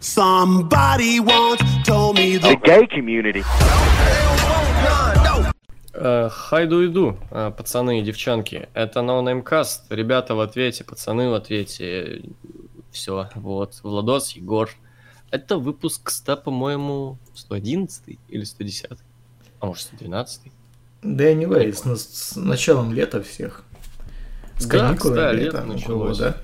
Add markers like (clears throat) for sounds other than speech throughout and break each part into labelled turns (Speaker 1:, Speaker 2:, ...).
Speaker 1: Somebody once told me the
Speaker 2: gay community.
Speaker 3: Э, Хайду иду, э, пацаны и девчонки. Это No Name Cast. Ребята в ответе, пацаны в ответе. Все, вот. Владос, Егор. Это выпуск 100, по-моему, 111 или 110? А может, 112?
Speaker 4: Да, anyway, с, с началом лета всех. С
Speaker 3: Да,
Speaker 4: каникулами
Speaker 3: кстати,
Speaker 4: лето
Speaker 3: лето
Speaker 4: начало,
Speaker 3: началось.
Speaker 4: да?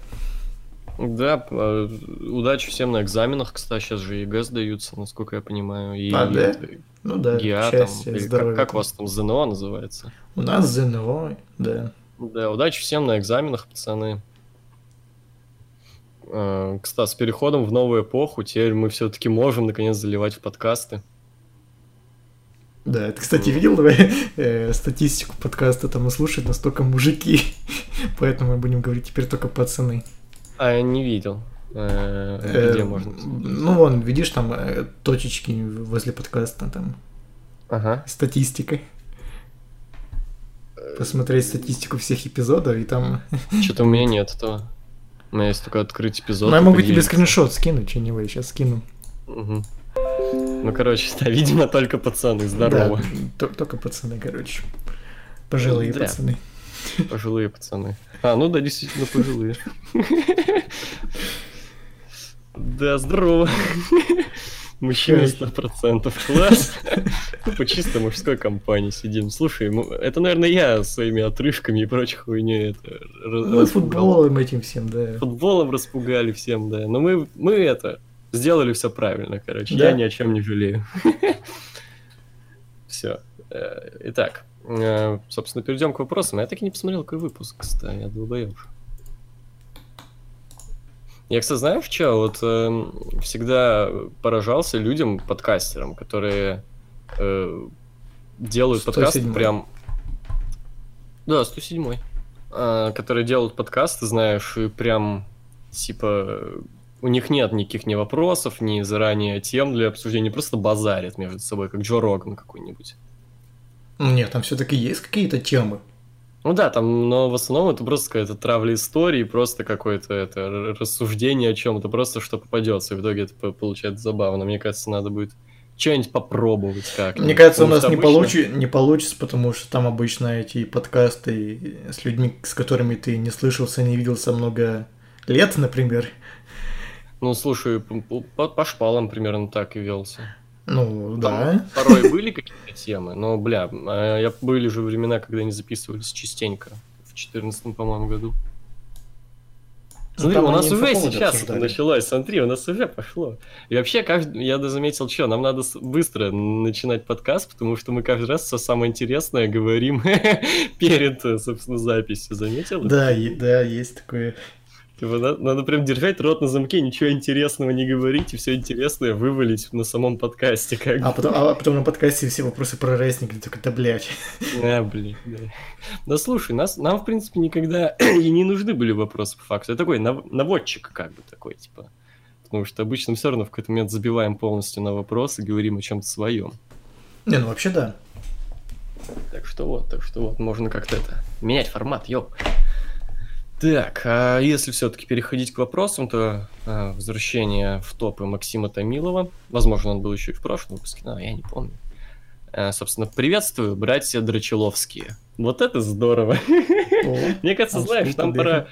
Speaker 3: Да, э, удачи всем на экзаменах, кстати, сейчас же ЕГЭ сдаются, насколько я понимаю. И
Speaker 4: А, да?
Speaker 3: это,
Speaker 4: Ну да,
Speaker 3: ГИА там,
Speaker 4: счастья,
Speaker 3: или как,
Speaker 4: здоровья.
Speaker 3: как у вас там ЗНО называется?
Speaker 4: У нас ЗНО, да.
Speaker 3: Да, удачи всем на экзаменах, пацаны. Э, Кстати, с переходом в новую эпоху, теперь мы все-таки можем наконец заливать в подкасты.
Speaker 4: Да, ты, кстати, видел (laughs) э, статистику подкаста, там и слушают настолько мужики, (laughs) поэтому мы будем говорить теперь только пацаны.
Speaker 3: А я не видел. Э,
Speaker 4: Э,
Speaker 3: Где можно?
Speaker 4: Ну, вон, видишь, там э, точечки возле подкаста, там
Speaker 3: Ага.
Speaker 4: статистика. Посмотреть статистику всех эпизодов, и там... (laughs)
Speaker 3: Что-то у меня нет этого. У меня есть только открыть эпизод.
Speaker 4: Ну, я могу тебе скриншот скинуть, что-нибудь, сейчас скину.
Speaker 3: Мгм. Ну, короче, да, видимо, только пацаны. Здорово.
Speaker 4: Да, то- только пацаны, короче. Пожилые
Speaker 3: Да.
Speaker 4: пацаны.
Speaker 3: Пожилые пацаны. А, ну да, действительно пожилые. Да, здорово. Мужчина сто процентов. Класс. Ну, по чисто мужской компании сидим. Слушай, ну, это, наверное, я своими отрывками и прочей хуйней это
Speaker 4: Ну,
Speaker 3: распугал.
Speaker 4: футболом этим всем, да.
Speaker 3: Футболом распугали всем, да. Но мы, мы это, сделали все правильно, короче. Я ни о чем не жалею. Все. Итак, э, собственно, перейдем к вопросам. Я так и не посмотрел, какой выпуск, кстати, я долбоёб. Я, кстати, знаешь, что? Вот эм, всегда поражался людям, подкастерам, которые э, делают подкасты
Speaker 4: 107-й.
Speaker 3: прям... Да, 107 а, которые делают подкасты, знаешь, и прям, типа, у них нет никаких ни вопросов, ни заранее тем для обсуждения, просто базарят между собой, как Джо Роган какой-нибудь.
Speaker 4: Ну, нет, там все-таки есть какие-то темы.
Speaker 3: Ну да, там, но в основном это просто какая-то травля истории, просто какое-то это рассуждение о чем-то, просто что попадется. И в итоге это по- получается забавно. Мне кажется, надо будет что-нибудь попробовать как
Speaker 4: Мне кажется, у нас
Speaker 3: что
Speaker 4: не,
Speaker 3: обычно-
Speaker 4: получи- не получится, потому что там обычно эти подкасты с людьми, с которыми ты не слышался, не виделся много лет, например.
Speaker 3: Ну, слушай, по, по шпалам примерно так и велся.
Speaker 4: Ну,
Speaker 3: Там
Speaker 4: да.
Speaker 3: Порой были какие-то темы, но, бля, а я были же времена, когда они записывались частенько. В 14 по-моему, году. Смотри,
Speaker 4: Ну, там
Speaker 3: у нас уже сейчас
Speaker 4: обсуждали.
Speaker 3: началось, смотри, у нас уже пошло. И вообще, каждый, я заметил, что нам надо быстро начинать подкаст, потому что мы каждый раз все самое интересное говорим (laughs) перед, собственно, записью. Заметил?
Speaker 4: Да, да, есть такое.
Speaker 3: Типа, на- надо прям держать рот на замке, ничего интересного не говорить, и все интересное вывалить на самом подкасте. Как
Speaker 4: А
Speaker 3: бы.
Speaker 4: потом, а потом на подкасте все вопросы про рестлинг, такой, да, блядь.
Speaker 3: А, блин, да. Да слушай, нас, нам, в принципе, никогда (clears throat) и не нужны были вопросы по факту. Это такой нав- наводчик, как бы такой, типа. Потому что обычно все равно в какой-то момент забиваем полностью на вопросы, говорим о чем-то своем.
Speaker 4: Не, ну вообще да.
Speaker 3: Так что вот, так что вот, можно как-то это менять формат, йоу. Так, а если все-таки переходить к вопросам, то а, возвращение в топы Максима Томилова. Возможно, он был еще и в прошлом выпуске, но я не помню. А, собственно, приветствую, братья Драчеловские. Вот это здорово.
Speaker 4: О, (laughs)
Speaker 3: Мне кажется,
Speaker 4: Олдскул
Speaker 3: знаешь, нам пора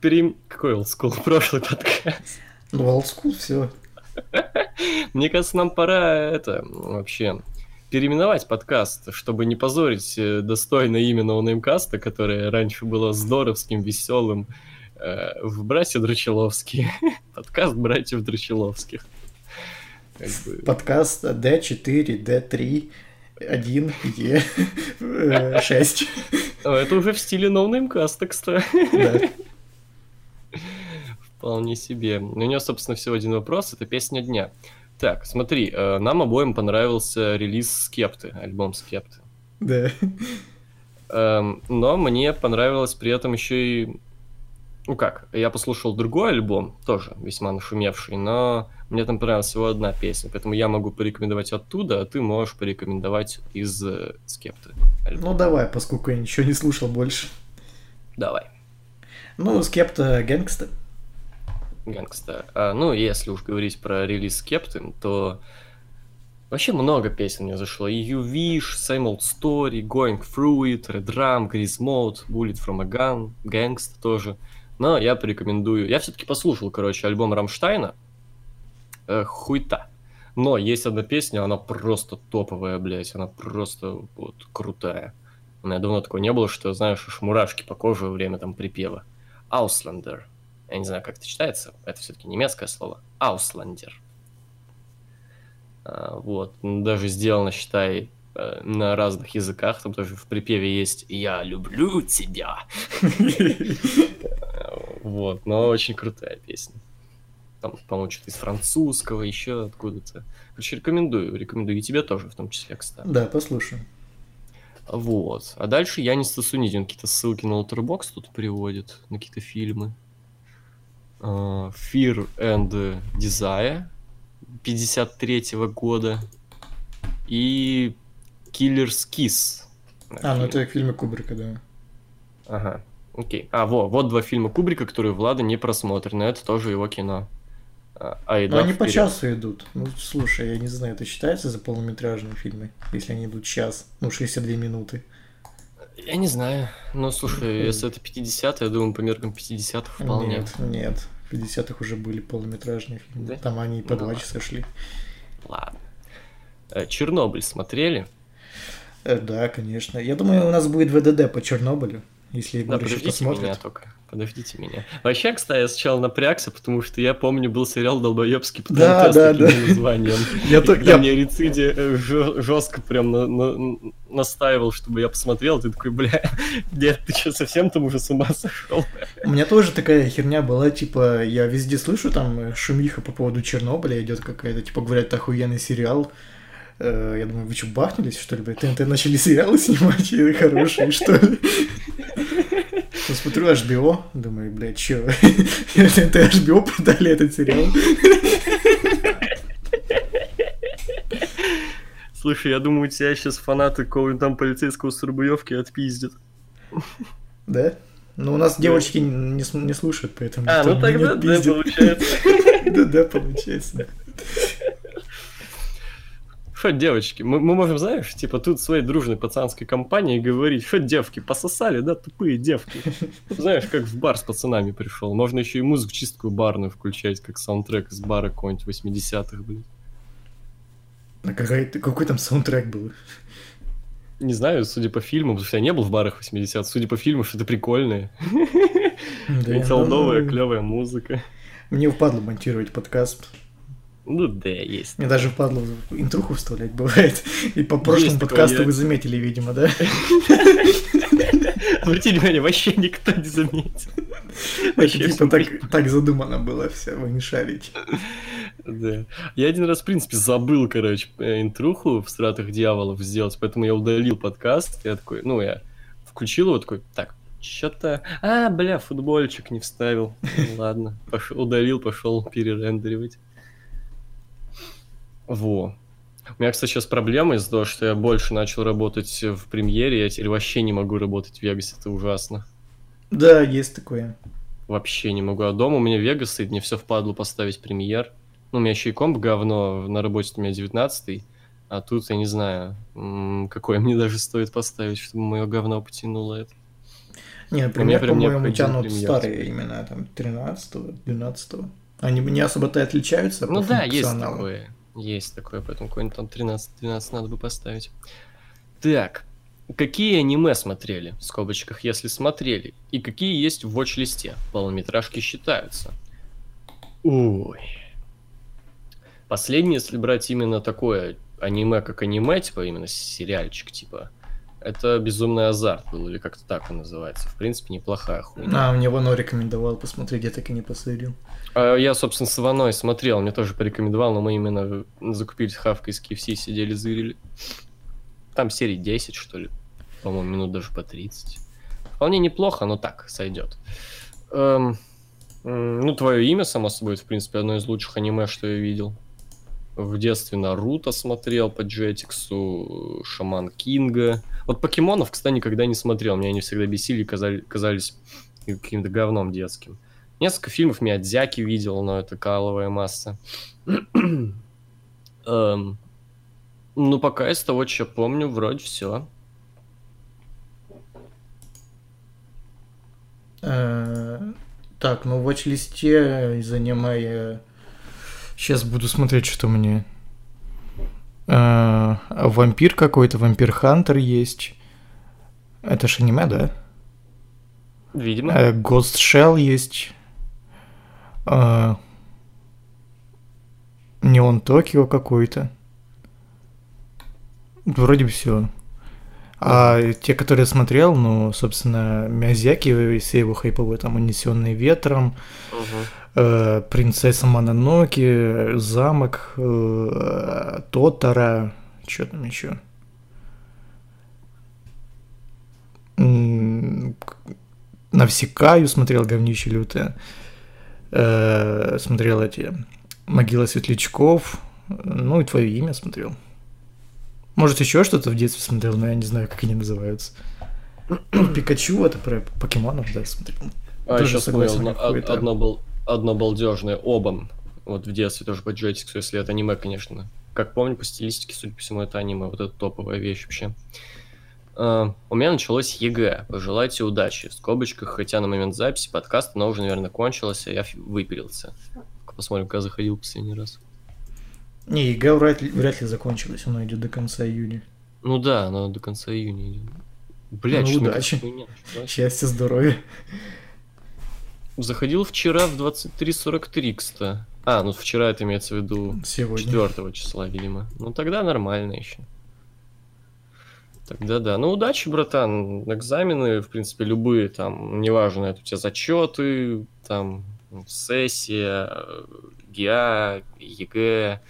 Speaker 3: пере... Какой олдскул? Прошлый подкаст.
Speaker 4: Ну, олдскул, все. (laughs)
Speaker 3: Мне кажется, нам пора это вообще переименовать подкаст, чтобы не позорить э, достойное имя ноунеймкаста, которое раньше было здоровским, веселым, э, в «Братья Драчеловские». (laughs) Подкаст «Братьев Драчеловских». Как бы,
Speaker 4: Подкаст D4, D3, 1, E, 6.
Speaker 3: о, Это уже в стиле ноунеймкаста, кстати. (laughs) Вполне себе. У него, собственно, всего один вопрос. Это песня дня. Так, смотри, э, нам обоим понравился релиз Скепты, альбом Скепты.
Speaker 4: Да.
Speaker 3: Эм, но мне понравилось при этом еще и... Ну как, я послушал другой альбом, тоже весьма нашумевший, но мне там понравилась всего одна песня, поэтому я могу порекомендовать оттуда, а ты можешь порекомендовать из э, Скепты. альбом.
Speaker 4: Ну давай, поскольку я ничего не слушал больше.
Speaker 3: Давай.
Speaker 4: Ну, Скепта Гэнгста.
Speaker 3: Гэнгста. А, ну, если уж говорить про релиз Skepta, то вообще много песен мне зашло. И You Wish, Same Old Story, Going Through It, Redrum, Grease Mode, Bullet from a Gun, Gangsta тоже. Но я порекомендую... Я все-таки послушал, короче, альбом Рамштайна. Э, хуйня. Но есть одна песня, она просто топовая, блядь. Она просто вот крутая. У меня давно такого не было, что, знаешь, аж мурашки по коже во время там припева. Auslander. Я не знаю, как это читается. Это все-таки немецкое слово. Auslander. А, вот. Даже сделано, считай, э, на разных языках. Там тоже в припеве есть «Я люблю тебя». (laughs) Вот. Но очень крутая песня. Там, по-моему, что-то из французского, еще откуда-то. Короче, рекомендую. Рекомендую и тебе тоже, в том числе, кстати.
Speaker 4: Да, послушаю.
Speaker 3: Вот. А дальше Янис Тасунидин какие-то ссылки на Letterboxd тут приводит, на какие-то фильмы. Uh, Fear and Desire 53 года и Killer's Kiss.
Speaker 4: А, ну это фильмы Кубрика, да.
Speaker 3: Ага, окей. А, во, вот два фильма Кубрика, которые Влада не просмотрены. Это тоже его кино. А,
Speaker 4: а ну, они вперед. по часу идут. Ну, слушай, я не знаю, это считается за полнометражные фильмы, если они идут час, ну, 62 минуты.
Speaker 3: Я не знаю. Ну, слушай, если это 50 я думаю, по меркам 50-х вполне.
Speaker 4: Нет, нет. 50-х уже были полнометражные фильмы. Да? Там они по ну, два часа шли.
Speaker 3: Ладно. Э, Чернобыль смотрели?
Speaker 4: Э, да, конечно. Я думаю, у нас будет ВДД по Чернобылю, если
Speaker 3: да, еще посмотрит. меня только подождите меня. Вообще, кстати, я сначала напрягся, потому что я помню, был сериал «Долбоебский
Speaker 4: да, да, да.
Speaker 3: названием. (laughs) Я я... мне Рициди э, жестко прям на, на, настаивал, чтобы я посмотрел. Ты такой, бля, (laughs) дед, ты что, совсем там уже с ума сошел?
Speaker 4: У меня тоже такая херня была, типа, я везде слышу там шумиха по поводу Чернобыля, идет какая-то, типа, говорят, охуенный сериал. Э, я думаю, вы что, бахнулись, что ли, блядь? ТНТ начали сериалы (laughs) снимать хорошие, что ли? Посмотрю HBO, думаю, блядь, чё? (laughs) Это HBO продали этот сериал.
Speaker 3: Слушай, я думаю, тебя сейчас фанаты какого-нибудь там полицейского с Рубуевки отпиздят.
Speaker 4: Да? Ну, у нас девочки не, не слушают, поэтому...
Speaker 3: А, ну тогда да, получается. (laughs)
Speaker 4: Да, да, получается.
Speaker 3: Что, девочки, мы, мы можем, знаешь, типа тут своей дружной пацанской компании говорить, что девки, пососали, да, тупые девки. (laughs) Знаешь, как в бар с пацанами пришел. Можно еще и музыку чистую барную включать, как саундтрек из бара какой-нибудь 80-х, блин.
Speaker 4: А какой, какой там саундтрек был?
Speaker 3: Не знаю, судя по фильму, потому что я не был в барах 80 судя по фильму, что это прикольное. Да, Солдовая, клевая музыка.
Speaker 4: Мне впадло монтировать подкаст.
Speaker 3: Ну да, есть.
Speaker 4: Мне даже впадло интруху вставлять бывает. И по прошлому подкасту я... вы заметили, видимо, да? (laughs)
Speaker 3: Обратите внимание, вообще никто не заметил.
Speaker 4: Вообще типа так, так задумано было все, вы не шарите.
Speaker 3: Да. Я один раз, в принципе, забыл, короче, э, интруху в «Стратах дьяволов» сделать, поэтому я удалил подкаст. Я такой, ну, я включил его, такой, так, что-то... А, бля, футбольчик не вставил. Ну, ладно, пошел, удалил, пошел перерендеривать. Во. У меня, кстати, сейчас проблема из-за того, что я больше начал работать в премьере, я теперь вообще не могу работать в Вегасе, это ужасно.
Speaker 4: Да, есть такое.
Speaker 3: Вообще не могу. А дома у меня Вегас стоит, мне все впадло поставить премьер. Ну, у меня еще и комп говно, на работе у меня 19 а тут я не знаю, какое мне даже стоит поставить, чтобы мое говно потянуло это.
Speaker 4: Нет, премьер, по-моему, тянут старые именно, там, 13 12 Они не особо-то отличаются
Speaker 3: Ну да, есть такое. Есть такое, поэтому какой-нибудь там 13-12 надо бы поставить. Так, какие аниме смотрели, в скобочках, если смотрели, и какие есть в watch-листе? Полнометражки считаются. Ой. Последнее, если брать именно такое аниме, как аниме, типа именно сериальчик, типа, это «Безумный азарт» был, или как-то так он называется. В принципе, неплохая хуйня.
Speaker 4: А, мне Вано рекомендовал посмотреть, я так и не посмотрел.
Speaker 3: А, я, собственно, с Иваной смотрел, мне тоже порекомендовал, но мы именно закупили хавкой из KFC, сидели, зырили. Там серии 10, что ли. По-моему, минут даже по 30. Вполне неплохо, но так, сойдет. Эм, ну, твое имя, само собой, в принципе, одно из лучших аниме, что я видел. В детстве Наруто смотрел по Джетиксу, Шаман Кинга. Вот покемонов, кстати, никогда не смотрел. Меня они всегда бесили казали, казались каким-то говном детским. Несколько фильмов Миядзяки видел, но это каловая масса. (clears throat) Эм, ну, пока из того, что помню, вроде все.
Speaker 4: Э, Так, ну в watch-листе из аниме я сейчас буду смотреть, что мне. Э, Вампир какой-то, Вампир Хантер есть. Это ж аниме, да?
Speaker 3: Видимо.
Speaker 4: Э, Ghost Shell есть. Э, Неон Токио какой-то. Вроде бы все. А те, которые смотрел, ну, собственно, Миязяки, все его хайповые, там, «Унесенные ветром»,
Speaker 3: Мгм.
Speaker 4: э, «Принцесса Мононоки», «Замок», э, «Тотара», что там еще? Навсекаю смотрел говнище лютое. Э, смотрел эти «Могила светлячков», ну и «Твое имя» смотрел. Может, еще что-то в детстве смотрел, но я не знаю, как они называются. Пикачу это про покемонов, да, смотрел.
Speaker 3: А
Speaker 4: Тоже
Speaker 3: еще смотрел,
Speaker 4: согласен,
Speaker 3: одно, одно, был, одно балдежное, Обан. Вот в детстве тоже по джойстику, если это аниме, конечно. Как помню, по стилистике, судя по всему, это аниме. Вот это топовая вещь вообще. А, у меня началось ЕГЭ. Пожелайте удачи. В скобочках, хотя на момент записи подкаста она уже, наверное, кончилась, а я выпилился. Посмотрим, когда заходил последний раз.
Speaker 4: Не, ЕГЭ вряд ли, вряд ли закончилась, она идет до конца июня.
Speaker 3: Ну да, но до конца июня идет. Блять,
Speaker 4: Ну, удачи.
Speaker 3: хуйня?
Speaker 4: Счастья, здоровья.
Speaker 3: Заходил вчера в 23.43, кстати. А, ну вчера это имеется в виду
Speaker 4: Сегодня.
Speaker 3: 4 числа, видимо. Ну тогда нормально еще. Тогда да. Ну, удачи, братан. Экзамены, в принципе, любые, там, неважно, это у тебя зачеты, там, сессия, ГИА, ЕГЭ.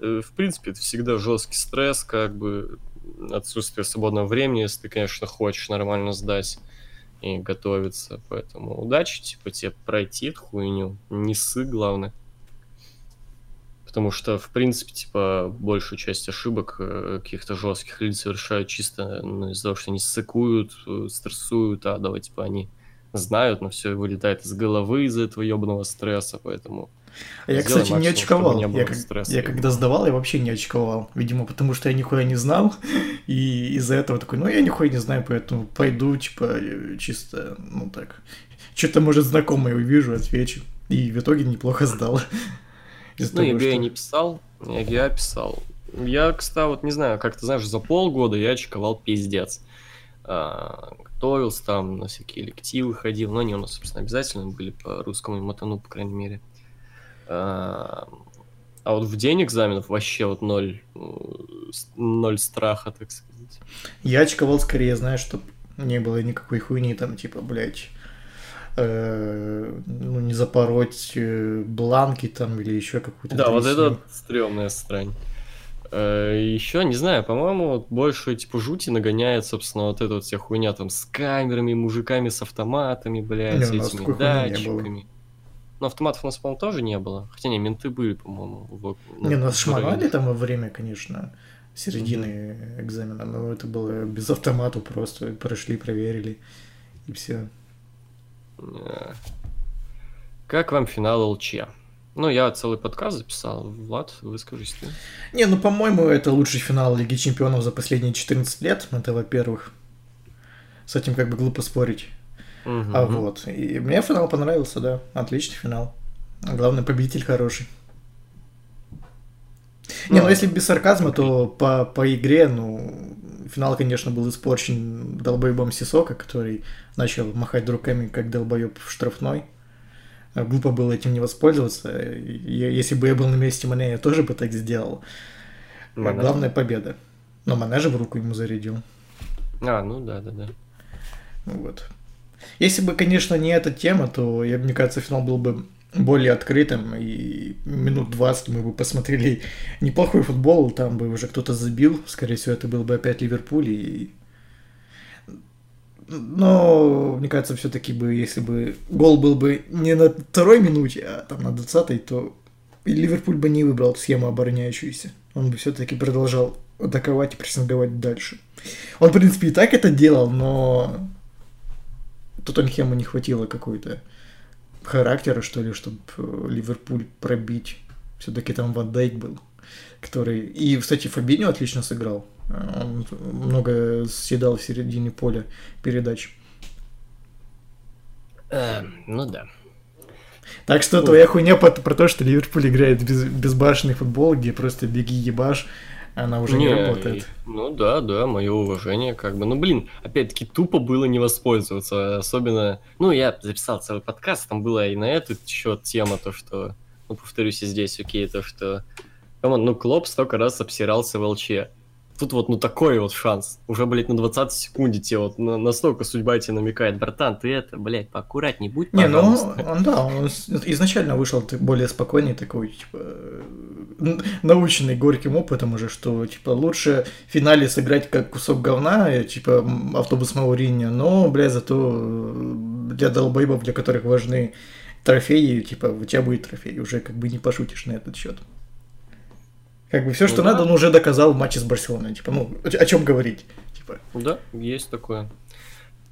Speaker 3: Э, В принципе, это всегда жесткий стресс, как бы отсутствие свободного времени, если ты, конечно, хочешь нормально сдать и готовиться. Поэтому удачи, типа, тебе пройти эту хуйню. Не ссы, главное. Потому что, в принципе, типа, большую часть ошибок э, каких-то жестких люди совершают чисто ну, из-за того, что они ссыкуют, э, стрессуют, а давай, типа, они знают, но все вылетает из головы из-за этого ебаного стресса, поэтому...
Speaker 4: А я, кстати, не
Speaker 3: максимум, чтобы
Speaker 4: очковал.
Speaker 3: не
Speaker 4: Я, как-
Speaker 3: стресса.
Speaker 4: я когда сдавал, я вообще не очковал. Видимо, потому что я нихуя не знал. (laughs) И из-за этого такой, ну я нихуя не знаю, поэтому пойду, типа, чисто, ну так. Что-то, может, знакомое увижу, отвечу. И в итоге неплохо сдал. (laughs) Из-за
Speaker 3: Ну, я
Speaker 4: что-
Speaker 3: не писал, ЕГЭ писал. Я, кстати, вот не знаю, как ты знаешь, за полгода я очковал пиздец. А, готовился там, на всякие лективы ходил, но они у нас, собственно, обязательно были по русскому мотану, по крайней мере. А, а вот в день экзаменов вообще вот ноль, ноль страха, так сказать.
Speaker 4: Я очковал скорее, знаешь, чтобы не было никакой хуйни там, типа, блядь, э, ну, не запороть э, бланки там или еще какую-то
Speaker 3: Да, вот
Speaker 4: дресню.
Speaker 3: это стрёмная срань. Еще, не знаю, по-моему, вот больше, типа, жути нагоняет, собственно, вот эта вот вся хуйня там с камерами, мужиками с автоматами, блядь,
Speaker 4: Не,
Speaker 3: этими датчиками. Но автоматов у нас, по-моему, тоже не было. Хотя не, менты были, по-моему. в- ну,
Speaker 4: Не, нас
Speaker 3: районе.
Speaker 4: там во время, конечно, середины экзамена, но это было без автомата просто. Прошли, проверили, и все.
Speaker 3: Э, Как вам финал ЛЧ? Ну, я целый подкаст записал. Влад, выскажись ты.
Speaker 4: Не, ну, по-моему, это лучший финал Лиги Чемпионов за последние 14 лет, это во-первых. С этим как бы глупо спорить.
Speaker 3: Мгм.
Speaker 4: А вот, и мне финал понравился, да, отличный финал. Главный победитель хороший. Не, ну
Speaker 3: Ну,
Speaker 4: если без сарказма, то по, по игре, ну, финал, конечно, был испорчен долбоебом Сисока, который начал махать руками, как долбоеб в штрафной. А Глупо было этим не воспользоваться. Я- если бы я был на месте Мане, я тоже бы так сделал.
Speaker 3: Мане.
Speaker 4: Главная победа. Но Мане же в руку ему зарядил.
Speaker 3: А, ну да, да, да.
Speaker 4: Вот. Если бы, конечно, не эта тема, то, я, мне кажется, финал был бы более открытым, и минут 20 мы бы посмотрели неплохой футбол, там бы уже кто-то забил, скорее всего, это был бы опять Ливерпуль, и... Но, мне кажется, все-таки бы, если бы гол был бы не на второй минуте, а там на 20 то Ливерпуль бы не выбрал схему обороняющуюся. Он бы все-таки продолжал атаковать и прессинговать дальше. Он, в принципе, и так это делал, но Тоттенхему не хватило какой-то характера, что ли, чтобы Ливерпуль пробить. Все-таки там Ван Дейк был, который... И, кстати, Фабинho отлично сыграл. Он много съедал в середине поля передач.
Speaker 3: Э, ну да.
Speaker 4: Так что твоя хуйня про то, что Ливерпуль играет без, безбашенный футбол, где просто беги ебаш, она уже не, работает.
Speaker 3: Ну да, да, мое уважение, как бы. Ну блин, опять-таки тупо было не воспользоваться, особенно. Ну, я записал целый подкаст, там была и на этот счет тема, то, что. Ну, повторюсь, и здесь, окей, то, что. Come on, ну, Клоп столько раз обсирался в ЛЧ. Тут вот, ну, такой вот шанс. Уже, блядь, на 20 секунде тебе вот на- настолько судьба тебе намекает. Братан, ты это, блядь, поаккуратней будь,
Speaker 4: Не, ну,
Speaker 3: пожалуйста.
Speaker 4: он, да, он изначально вышел ты более спокойный, такой, типа, э, наученный горьким опытом уже, что, типа, лучше в финале сыграть как кусок говна, э, типа, автобус Мауриньо, но, бля, зато э, для долбоебов, для которых важны трофеи, типа, у тебя будет трофей, уже как бы не пошутишь на этот счет. Как бы все, что
Speaker 3: Ну да.
Speaker 4: надо, он уже доказал в матче с Барселоной. Типа, ну, о, о чем говорить? Типа,
Speaker 3: Да, есть такое.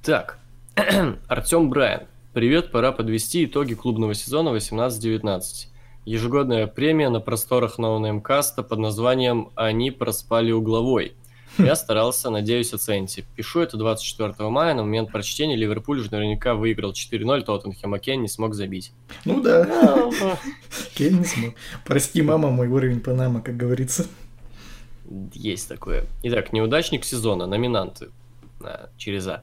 Speaker 3: Так, (clears throat) Артем Брайан. Привет, пора подвести итоги клубного сезона 18-19. Ежегодная премия на просторах ноунеймкаста под названием «Они проспали угловой». (laughs) Я старался, надеюсь, оцените. Пишу это 24 мая, на момент прочтения Ливерпуль уже наверняка выиграл 4-0, Тоттенхэм, а Кен не смог забить.
Speaker 4: ну да, (laughs) Кейн не смог. Прости, мама, мой уровень Панама, как говорится.
Speaker 3: Есть такое. Итак, неудачник сезона, номинанты а, через А.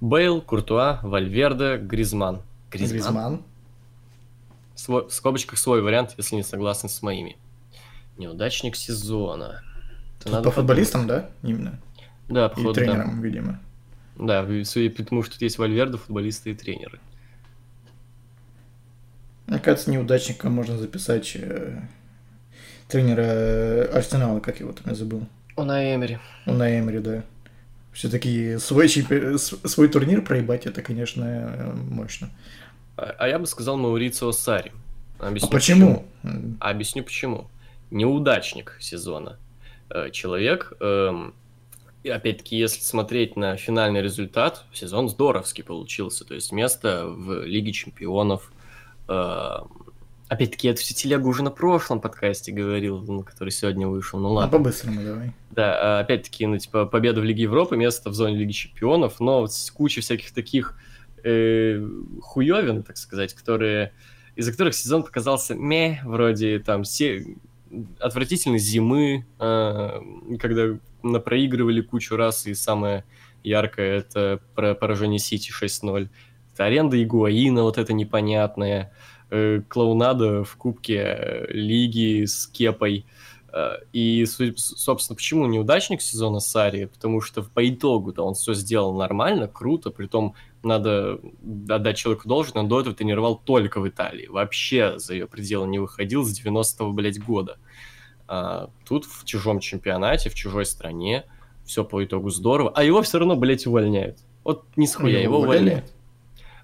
Speaker 3: Бейл, Куртуа, Вальверде, Гризман.
Speaker 4: Гризман.
Speaker 3: Свой- в скобочках свой вариант, если не согласны с моими. Неудачник сезона. Надо
Speaker 4: по футболистам, да? Именно.
Speaker 3: Да,
Speaker 4: И
Speaker 3: походу, да.
Speaker 4: тренерам, видимо.
Speaker 3: Да, судя по тому, что тут есть Вальверде, футболисты и тренеры.
Speaker 4: Мне кажется, неудачника можно записать э, тренера э, Арсенала, как его там я забыл.
Speaker 3: Он Эмери.
Speaker 4: Он на Эмери, да. Все-таки свой, чемпи- свой турнир проебать, это, конечно, э, мощно.
Speaker 3: А, а я бы сказал Маурицио Сари.
Speaker 4: А
Speaker 3: Объясню
Speaker 4: почему? М,
Speaker 3: А Объясню почему. Неудачник сезона. Э, Человек, эм, и опять-таки, если смотреть на финальный результат, сезон здоровский получился. То есть место в Лиге Чемпионов. эм, Опять-таки, это все телегу уже на прошлом подкасте говорил, который сегодня вышел. Ну
Speaker 4: А
Speaker 3: ладно.
Speaker 4: по-быстрому давай.
Speaker 3: Да, а, опять-таки, ну, типа, победа в Лиге Европы, место в зоне Лиги Чемпионов, но вот с кучей всяких таких э, хуёвин, так сказать, которые, из-за которых сезон показался ме, вроде там все отвратительной зимы, э, когда напроигрывали кучу раз, и самое яркое это про поражение Сити 6-0. Это аренда Игуаина, вот это непонятная, э, клоунада в Кубке э, Лиги с Кепой, Э, И, собственно, почему неудачник сезона Сари? Потому что по итогу-то он все сделал нормально, круто, притом надо отдать человеку должное, он до этого тренировал только в Италии, вообще за ее пределы не выходил с 90-го, блядь, года. А тут в чужом чемпионате, в чужой стране, все по итогу здорово, а его все равно, блядь, увольняют. Вот не схуя,
Speaker 4: Его
Speaker 3: увольняют.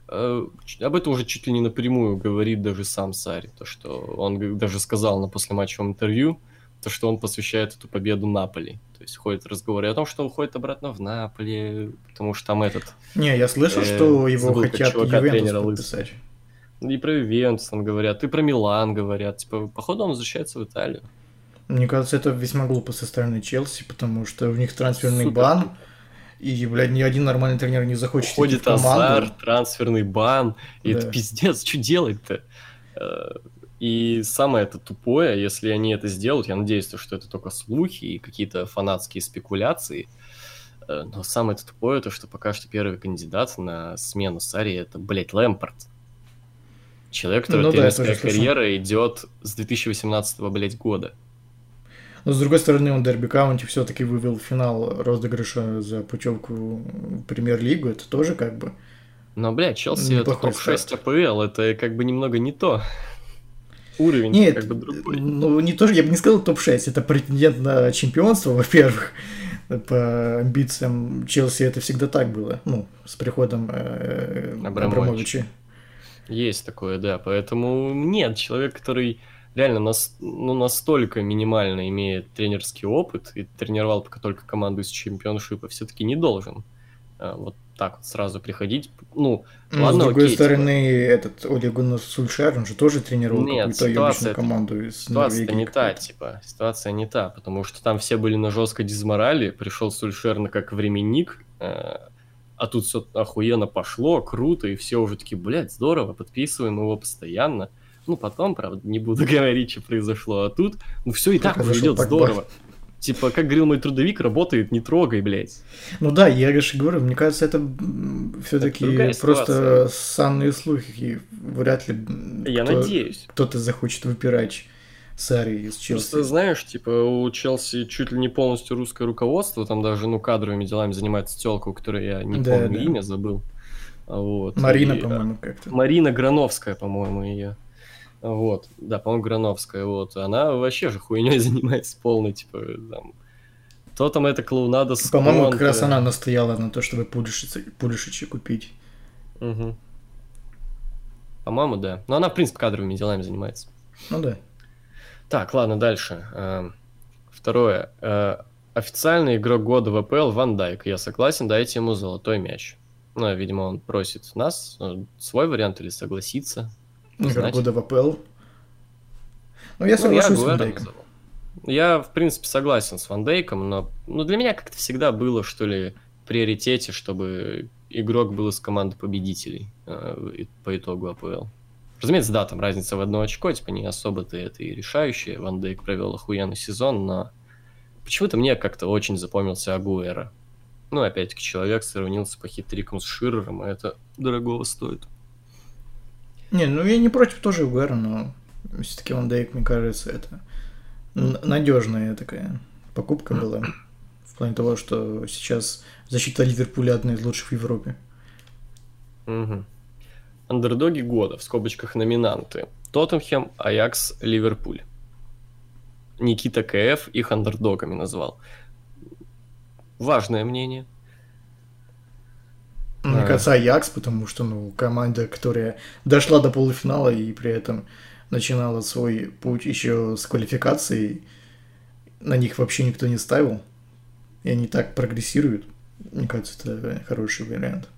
Speaker 3: Э, ч- Об этом уже чуть ли не напрямую говорит даже сам Сари, то, что он даже сказал на послематчевом интервью, то, что он посвящает эту победу Наполи. Есть ходят разговоры о том, что уходит обратно в Наполи, потому что там этот...
Speaker 4: Не, я слышал,
Speaker 3: Э,
Speaker 4: что его хотят
Speaker 3: чувака,
Speaker 4: Ювентус подписать.
Speaker 3: И про Ювентус там говорят, и про Милан говорят. Типа, походу он возвращается в Италию.
Speaker 4: Мне кажется, это весьма глупо со стороны Челси, потому что у них трансферный
Speaker 3: Супер
Speaker 4: бан, и, блядь, ни один нормальный тренер не захочет идти
Speaker 3: Ходит
Speaker 4: в команду.
Speaker 3: Азар, трансферный бан, и
Speaker 4: Да.
Speaker 3: это пиздец, что делать-то? И самое это тупое, если они это сделают, я надеюсь, то, что это только слухи и какие-то фанатские спекуляции, э, но самое это тупое, то, что пока что первый кандидат на смену Сари это, блядь, Лэмпорт. Человек, который
Speaker 4: Ну да,
Speaker 3: тренерская
Speaker 4: тоже слышал.
Speaker 3: карьера идет с 2018 блядь, года.
Speaker 4: Но с другой стороны, он Дерби Каунти все-таки вывел финал розыгрыша за путевку в премьер-лигу. Это тоже как бы.
Speaker 3: Но, блядь, Челси это
Speaker 4: Неплохой
Speaker 3: топ-6
Speaker 4: старт.
Speaker 3: АПЛ, это как бы немного не то. Уровень
Speaker 4: Нет,
Speaker 3: как бы другой.
Speaker 4: ну не тоже, я бы не сказал топ-6, это претендент на чемпионство, (laughs) во-первых. По амбициям Челси это всегда так было, ну, с приходом э,
Speaker 3: Абрамовича. Есть такое, да. Поэтому нет, человек, который реально нас, ну, настолько минимально имеет тренерский опыт и тренировал пока только команду из чемпионшипа, все-таки не должен а, вот так вот сразу приходить. Ну,
Speaker 4: Ну,
Speaker 3: ладно,
Speaker 4: с другой
Speaker 3: окей, типа.
Speaker 4: стороны, этот Олег Гуннар Сульшер, он же тоже тренировал
Speaker 3: Нет,
Speaker 4: какую-то ебучную команду из
Speaker 3: Ситуация не та, типа, ситуация не та, потому что там все были на жесткой дизморали, пришел Сульшер на как временник, э, а тут все охуенно пошло, круто, и все уже такие, блядь, здорово, подписываем его постоянно. Ну, потом, правда, не буду (laughs) говорить, что произошло, а тут, ну, все и так уже
Speaker 4: Произошел
Speaker 3: идет здорово. Типа, как говорил мой трудовик, работает, не трогай, блядь.
Speaker 4: Ну да, я же говорю, мне кажется, это все-таки просто санные слухи, вряд ли
Speaker 3: Я
Speaker 4: кто-
Speaker 3: надеюсь.
Speaker 4: кто-то захочет выпирать Сари из Челси.
Speaker 3: Просто знаешь, типа, у Челси чуть ли не полностью русское руководство, там даже, ну, кадровыми делами занимается телка, у которой я не
Speaker 4: Да,
Speaker 3: помню
Speaker 4: да.
Speaker 3: имя, забыл. Вот.
Speaker 4: Марина,
Speaker 3: И,
Speaker 4: по-моему, как-то.
Speaker 3: Марина Грановская, по-моему, ее. Вот, да, по-моему, Грановская, вот. Она вообще же хуйней (laughs) занимается полной, типа, там... То там это клоунада с
Speaker 4: По-моему, как раз она настояла на то, чтобы Пулишича купить.
Speaker 3: Мгм. По-моему, да. Но она, в принципе, кадровыми делами занимается.
Speaker 4: Ну да.
Speaker 3: Так, ладно, дальше. Эм, Второе. Э, Официальный игрок года в АПЛ Ван Дайк. Я согласен, дайте ему золотой мяч. Ну, видимо, он просит нас э, свой вариант или согласиться. Значит.
Speaker 4: года в АПЛ. Ну, я
Speaker 3: Ну, я
Speaker 4: с Ван Дейком.
Speaker 3: Я, в принципе, согласен с Ван Дейком, но ну, для меня как-то всегда было, что ли, в приоритете, чтобы игрок был из команды победителей э, по итогу АПЛ. Разумеется, да, там разница в одно очко, типа не особо-то это и решающее. Ван Дейк провел охуенный сезон, но почему-то мне как-то очень запомнился Агуэра. Ну, опять-таки, человек сравнился по хитрикам с Ширером, и это дорогого стоит.
Speaker 4: Не, ну я не против тоже Уэра, но все-таки Ван Дейк, мне кажется, это надежная такая покупка была. В плане того, что сейчас защита Ливерпуля одна из лучших в Европе.
Speaker 3: Мгм. Андердоги года, в скобочках номинанты. Тоттенхэм, Аякс, Ливерпуль. Никита КФ их андердогами назвал. Важное мнение.
Speaker 4: Мне
Speaker 3: А.
Speaker 4: кажется, Аякс, потому что, ну, команда, которая дошла до полуфинала и при этом начинала свой путь еще с квалификацией, на них вообще никто не ставил. И они так прогрессируют. Мне кажется, это хороший вариант.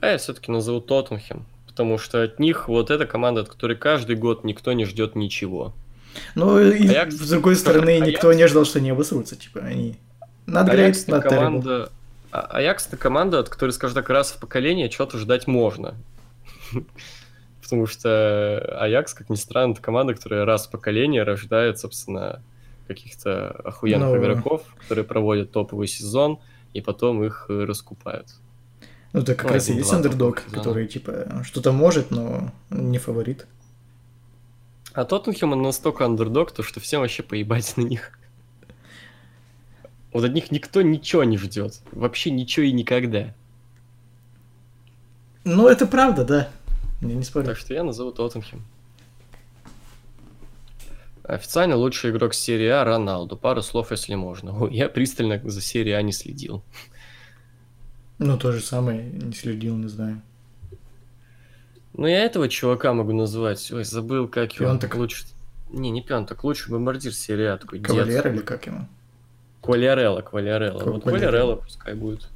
Speaker 3: А я все-таки назову Тоттенхэм. Потому что от них вот эта команда, от которой каждый год никто не ждет ничего.
Speaker 4: Но и
Speaker 3: Аякс-
Speaker 4: с другой стороны,
Speaker 3: Аякс-
Speaker 4: никто не ожидал, что они обосрутся. Типа, они
Speaker 3: Аякс это
Speaker 4: not terrible.
Speaker 3: Команда... А- Аякс это команда, от которой, скажем так, раз в поколение что-то ждать можно. (laughs) Потому что Аякс, как ни странно, это команда, которая раз в поколение рождает, собственно, каких-то охуенных
Speaker 4: Ну.
Speaker 3: игроков, которые проводят топовый сезон, и потом их э, раскупают.
Speaker 4: Ну, это как
Speaker 3: Ну,
Speaker 4: раз и есть андердог, который, типа, что-то может, но не фаворит.
Speaker 3: А Тоттенхэм он настолько андердог, то что всем вообще поебать на них. Вот от них никто ничего не ждет. Вообще ничего и никогда.
Speaker 4: Ну, это правда, да. Я не спорю.
Speaker 3: Так что я назову Тоттенхэм. Официально лучший игрок серии А Роналду. Пару слов, если можно. Я пристально за серией А не следил.
Speaker 4: Ну, то же самое, не следил, не знаю.
Speaker 3: Ну, я этого чувака могу назвать. Ой, забыл, как его.
Speaker 4: Пионтек?
Speaker 3: Лучше... Не, не Пионтек, лучший бомбардир серии А. Такой
Speaker 4: Кавалер
Speaker 3: дед.
Speaker 4: или как ему?
Speaker 3: Квалиарелла, Квалиарелла. Вот
Speaker 4: Квалиарелла.
Speaker 3: Пускай будет.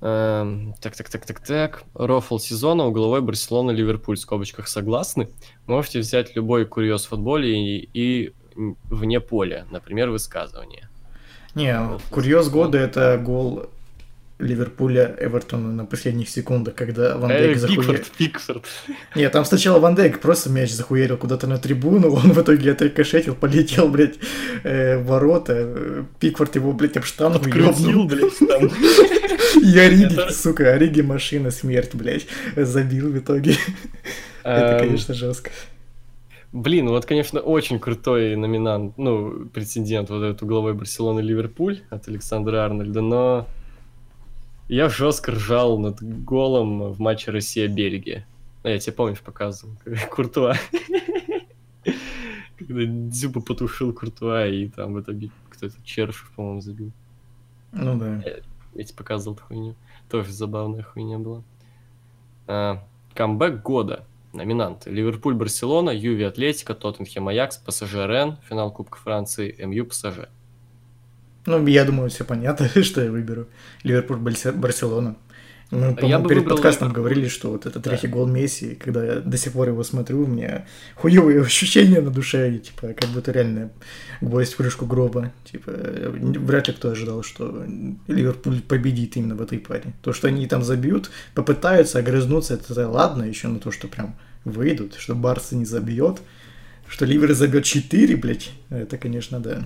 Speaker 3: Эм, Так, так, так, так, так. Рофл сезона, угловой Барселона, Ливерпуль. В скобочках согласны. Можете взять любой курьез в футболе и, и вне поля. Например, высказывание.
Speaker 4: Не, курьез года это гол Ливерпуля Эвертона на последних секундах, когда Ван
Speaker 3: Э,
Speaker 4: Дейк захуярил.
Speaker 3: Пикфорд, Пикфорд.
Speaker 4: Не, там сначала Ван Дейк просто мяч захуярил куда-то на трибуну, он в итоге отрикошетил, полетел, блядь, э, в ворота, э, Пикфорд его, блядь, об штангу ёбнул.
Speaker 3: блядь, там.
Speaker 4: И Ориги,
Speaker 3: Это-
Speaker 4: сука, Ориги машина, смерть, блядь, забил в итоге. (laughs) Это,
Speaker 3: Эм,
Speaker 4: конечно, жестко.
Speaker 3: Блин, вот, конечно, очень крутой номинант, ну, претендент вот этот угловой Барселоны Ливерпуль от Александра Арнольда, но я жестко ржал над голом в матче Россия-Бельгия. А я тебе, помнишь, показывал, (laughs) Куртуа. Когда Дзюба потушил Куртуа, и там в итоге кто-то Чершев, по-моему, забил.
Speaker 4: Ну да.
Speaker 3: Я тебе показывал эту хуйню. Тоже забавная хуйня была. А, камбэк года. Номинанты. Ливерпуль, Барселона, Юви, Атлетика, Тоттенхэм, Аякс, ПСЖ, Рен, финал Кубка Франции, МЮ, ПСЖ.
Speaker 4: Ну, я думаю, все понятно, (laughs) что я выберу. Ливерпуль, Барсе- Барселона. Мы,
Speaker 3: Я бы
Speaker 4: перед подкастом
Speaker 3: Ливерпуль.
Speaker 4: говорили, что вот этот
Speaker 3: Да.
Speaker 4: третий гол Месси, когда я до сих пор его смотрю, у меня хуевые (laughs) ощущения на душе, и, типа, как будто реально гвоздь в крышку гроба. Типа, вряд ли кто ожидал, что Ливерпуль победит именно в этой паре. То, что они там забьют, попытаются огрызнуться, это ладно, еще на то, что прям выйдут, что Барса не забьет, что Ливер забьет 4, блядь, это, конечно, да.